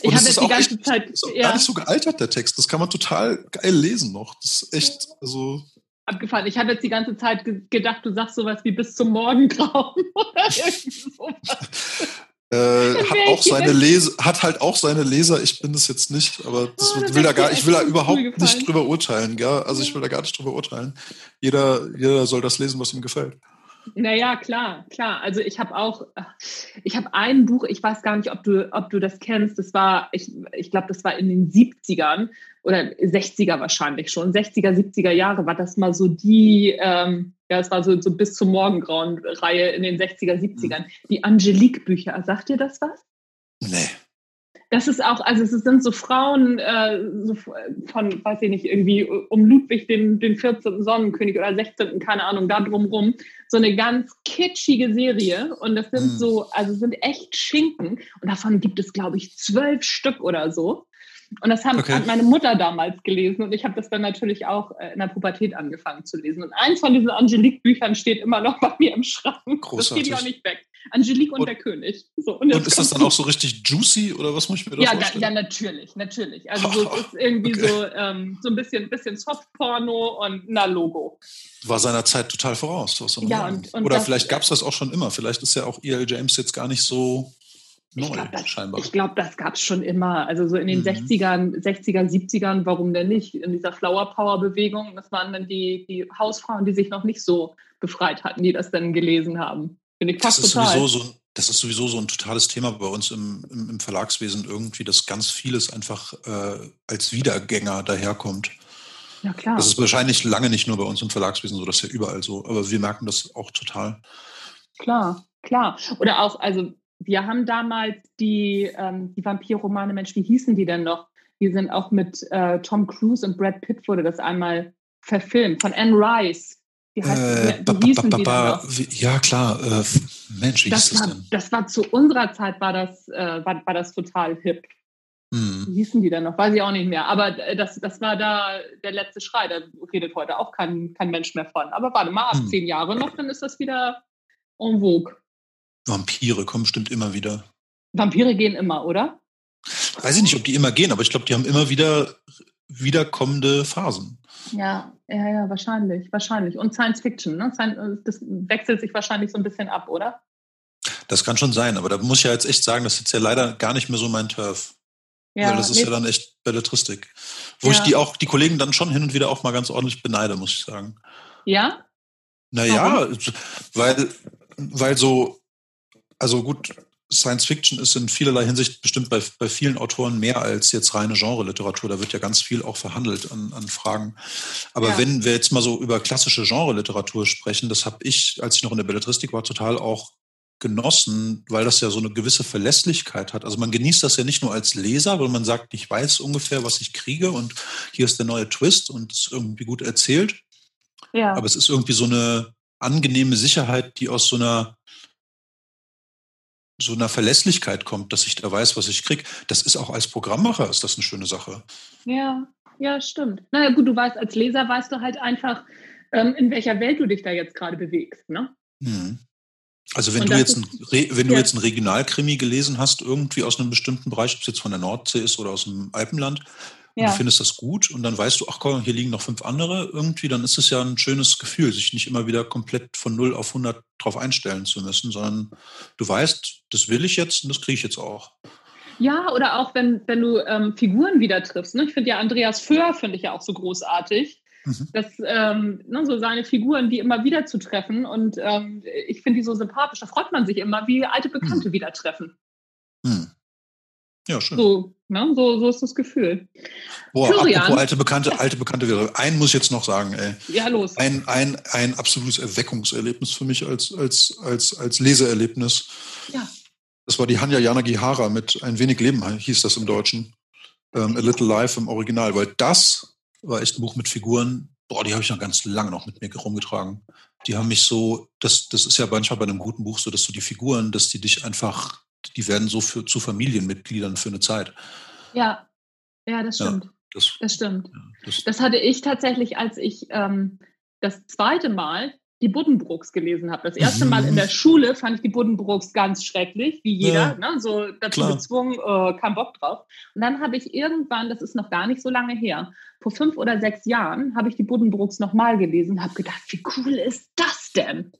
Ich habe jetzt die ganze echt, Zeit. Ist ja. gar nicht so gealtert, der Text. Das kann man total geil lesen noch. Das ist echt, also. Abgefahren. Ich habe jetzt die ganze Zeit gedacht, du sagst sowas wie bis zum Morgengrauen oder irgendwie sowas. Äh, hat auch seine Leser, hat halt auch seine Leser. Ich bin es jetzt nicht, aber das, oh, das will da gar, ich will da überhaupt nicht drüber urteilen, gell? Also ich will da gar nicht drüber urteilen. Jeder, jeder soll das lesen, was ihm gefällt. Naja, klar, klar. Also ich habe auch, ich habe ein Buch, ich weiß gar nicht, ob du, ob du das kennst. Das war, ich, ich glaube, das war in den 70ern oder 60er wahrscheinlich schon. 60er, 70er Jahre war das mal so die, ähm, ja, es war so, so bis zum Morgengrauen-Reihe in den 60er, 70ern. Mhm. Die Angelique-Bücher. Sagt dir das was? Das ist auch, also es sind so Frauen äh, so von, weiß ich nicht, irgendwie um Ludwig den, den 14. Sonnenkönig oder 16., keine Ahnung, da drumrum. So eine ganz kitschige Serie. Und das sind hm. so, also sind echt Schinken. Und davon gibt es, glaube ich, zwölf Stück oder so. Und das haben, okay. hat meine Mutter damals gelesen und ich habe das dann natürlich auch äh, in der Pubertät angefangen zu lesen. Und eins von diesen Angelique-Büchern steht immer noch bei mir im Schrank. Großartig. Das geht ja auch nicht weg. Angelique und, und der König. So, und, und ist das dann auch so richtig juicy oder was muss ich mir da ja, vorstellen? Ja, natürlich, natürlich. Also so, es ist irgendwie okay. so, ähm, so ein bisschen, bisschen Softporno und na Logo. War seiner Zeit total voraus. ja, und, und oder vielleicht gab es das auch schon immer. Vielleicht ist ja auch E.L. James jetzt gar nicht so neu, ich glaub, das, glaube, das gab es schon immer. Also so in den mhm. 60ern, 60ern, 70ern, warum denn nicht? In dieser Flower Power Bewegung, das waren dann die, die Hausfrauen, die sich noch nicht so befreit hatten, die das dann gelesen haben. Finde ich fast das total. Sowieso so, das ist sowieso so ein totales Thema bei uns im, im, im Verlagswesen irgendwie, dass ganz vieles einfach äh, als Wiedergänger daherkommt. Ja, klar. Das ist wahrscheinlich lange nicht nur bei uns im Verlagswesen so, das ist ja überall so, aber wir merken das auch total. Klar, klar. Oder auch, also wir haben damals die, ähm, die Vampirromane, Mensch, wie hießen die denn noch? Die sind auch mit äh, Tom Cruise und Brad Pitt wurde das einmal verfilmt, von Anne Rice. Wie, heißt, äh, wie, hießen die denn noch? Ja, klar. Äh, Mensch, wie das hieß war, das denn? Das war zu unserer Zeit, war das, äh, war, war das total hip. Hm. Wie hießen die denn noch? Weiß ich auch nicht mehr. Aber äh, das, das war da der letzte Schrei. Da redet heute auch kein, kein Mensch mehr von. Aber warte mal, ab hm. zehn Jahre noch, dann ist das wieder en vogue. Vampire kommen bestimmt immer wieder. Vampire gehen immer, oder? Weiß ich nicht, ob die immer gehen, aber ich glaube, die haben immer wieder wiederkommende Phasen. Ja, ja, ja, wahrscheinlich, wahrscheinlich. Und Science Fiction, ne? Das wechselt sich wahrscheinlich so ein bisschen ab, oder? Das kann schon sein, aber da muss ich ja jetzt echt sagen, das ist jetzt ja leider gar nicht mehr so mein Turf. Ja, Weil das ist nee. ja dann echt Belletristik. Wo ja. ich die auch, die Kollegen dann schon hin und wieder auch mal ganz ordentlich beneide, muss ich sagen. Ja? Naja, weil, weil so also gut, Science Fiction ist in vielerlei Hinsicht bestimmt bei, bei vielen Autoren mehr als jetzt reine Genre-Literatur. Da wird ja ganz viel auch verhandelt an, an Fragen. Aber ja. wenn wir jetzt mal so über klassische Genre-Literatur sprechen, das habe ich, als ich noch in der Belletristik war, total auch genossen, weil das ja so eine gewisse Verlässlichkeit hat. Also man genießt das ja nicht nur als Leser, weil man sagt, ich weiß ungefähr, was ich kriege und hier ist der neue Twist und es ist irgendwie gut erzählt. Ja. Aber es ist irgendwie so eine angenehme Sicherheit, die aus so einer so einer Verlässlichkeit kommt, dass ich da weiß, was ich kriege. Das ist auch als Programmmacher ist das eine schöne Sache. Ja, ja, stimmt. Naja, gut, du weißt, als Leser weißt du halt einfach, ähm, in welcher Welt du dich da jetzt gerade bewegst, ne? Hm. Also wenn du jetzt ein, wenn du ja. jetzt ein Regionalkrimi gelesen hast, irgendwie aus einem bestimmten Bereich, ob es jetzt von der Nordsee ist oder aus dem Alpenland, ja. und du findest das gut und dann weißt du, ach komm, hier liegen noch fünf andere irgendwie, dann ist es ja ein schönes Gefühl, sich nicht immer wieder komplett von 0 auf 100 drauf einstellen zu müssen, sondern du weißt, das will ich jetzt und das kriege ich jetzt auch. Ja, oder auch wenn, wenn du ähm, Figuren wieder triffst. Ne? Ich finde ja Andreas Föhr, finde ich ja auch so großartig. Mhm. Das, ähm, ne, so seine Figuren, die immer wieder zu treffen. Und ähm, ich finde die so sympathisch. Da freut man sich immer, wie alte Bekannte mhm. wieder treffen. Mhm. Ja, schön. So, ne? so, so ist das Gefühl. Boah, apropos alte Bekannte, alte Bekannte wäre. Einen muss ich jetzt noch sagen, ey. Ja, los. Ein, ein, ein absolutes Erweckungserlebnis für mich als, als, als, als Leseerlebnis. Ja. Das war die Hanya Yanagihara mit Ein wenig Leben, hieß das im Deutschen. Ähm, A Little Life im Original, weil das war echt ein Buch mit Figuren. Boah, die habe ich noch ganz lange noch mit mir rumgetragen. Die haben mich so, das, das ist ja manchmal bei einem guten Buch so, dass du die Figuren, dass die dich einfach die werden so für, zu Familienmitgliedern für eine Zeit. Ja, ja, das stimmt. Ja, das, das, stimmt. Ja, das, das, hatte ich tatsächlich, als ich ähm, das zweite Mal die Buddenbrooks gelesen habe. Das erste Mal in der Schule fand ich die Buddenbrooks ganz schrecklich, wie jeder, ja, ne? so dazu klar. gezwungen, äh, kein Bock drauf. Und dann habe ich irgendwann, das ist noch gar nicht so lange her, vor fünf oder sechs Jahren, habe ich die Buddenbrooks nochmal gelesen und habe gedacht, wie cool ist das denn?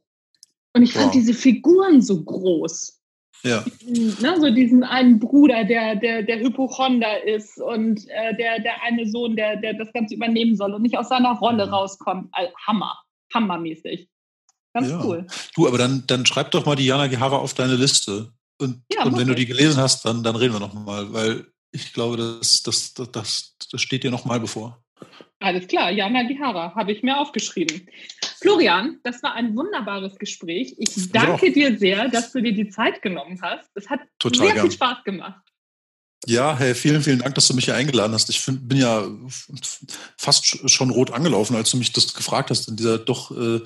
Und ich fand wow. diese Figuren so groß. Ja. Ne, so diesen einen Bruder, der, der, der Hypochonder ist und äh, der, der eine Sohn, der, der das Ganze übernehmen soll und nicht aus seiner Rolle mhm. rauskommt. Also, Hammer, hammermäßig. Ganz ja. cool. Du, aber dann, dann schreib doch mal die Jana Gehara auf deine Liste. Und, ja, und wenn du die gelesen hast, dann, dann reden wir noch mal, weil ich glaube, das, das, das, das, das steht dir noch mal bevor. Alles klar, Jana Gihara habe ich mir aufgeschrieben. Florian, das war ein wunderbares Gespräch. Ich danke so. dir sehr, dass du dir die Zeit genommen hast. Es hat Total sehr gern. viel Spaß gemacht. Ja, hey, vielen, vielen Dank, dass du mich hier eingeladen hast. Ich find, bin ja fast schon rot angelaufen, als du mich das gefragt hast, in dieser doch äh,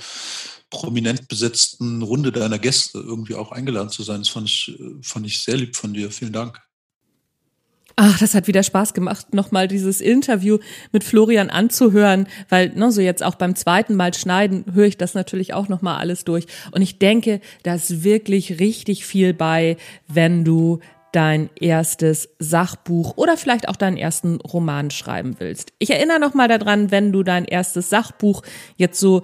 prominent besetzten Runde deiner Gäste irgendwie auch eingeladen zu sein. Das fand ich, äh, fand ich sehr lieb von dir. Vielen Dank. Ach, das hat wieder Spaß gemacht, nochmal dieses Interview mit Florian anzuhören, weil ne, so jetzt auch beim zweiten Mal schneiden höre ich das natürlich auch nochmal alles durch. Und ich denke, da ist wirklich richtig viel bei, wenn du dein erstes Sachbuch oder vielleicht auch deinen ersten Roman schreiben willst. Ich erinnere noch mal daran, wenn du dein erstes Sachbuch jetzt so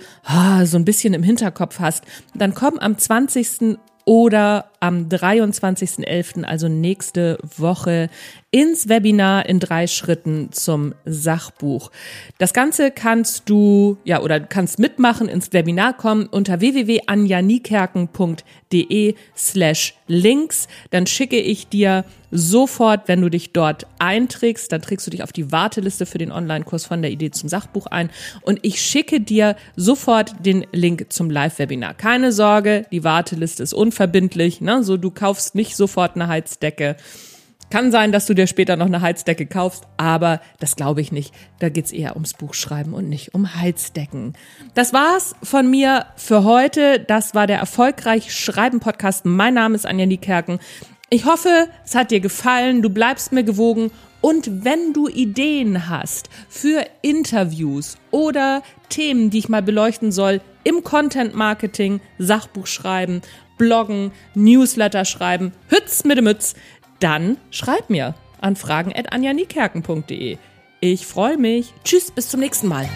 so ein bisschen im Hinterkopf hast, dann komm am 20 oder am 23.11., also nächste Woche, ins Webinar in drei Schritten zum Sachbuch. Das Ganze kannst du, ja, oder kannst mitmachen, ins Webinar kommen unter www.anjanikerken.de slash links. Dann schicke ich dir sofort, wenn du dich dort einträgst, dann trägst du dich auf die Warteliste für den Online-Kurs von der Idee zum Sachbuch ein und ich schicke dir sofort den Link zum Live-Webinar. Keine Sorge, die Warteliste ist unverbindlich, ne? so du kaufst nicht sofort eine Heizdecke kann sein, dass du dir später noch eine Heizdecke kaufst, aber das glaube ich nicht. Da geht's eher ums Buchschreiben und nicht um Heizdecken. Das war's von mir für heute. Das war der Erfolgreich Schreiben Podcast. Mein Name ist Anja Niekerken. Ich hoffe, es hat dir gefallen. Du bleibst mir gewogen. Und wenn du Ideen hast für Interviews oder Themen, die ich mal beleuchten soll, im Content Marketing, Sachbuch schreiben, Bloggen, Newsletter schreiben, Hütz mit dem Mütz, dann schreib mir an fragen.anjanikerken.de. Ich freue mich. Tschüss, bis zum nächsten Mal.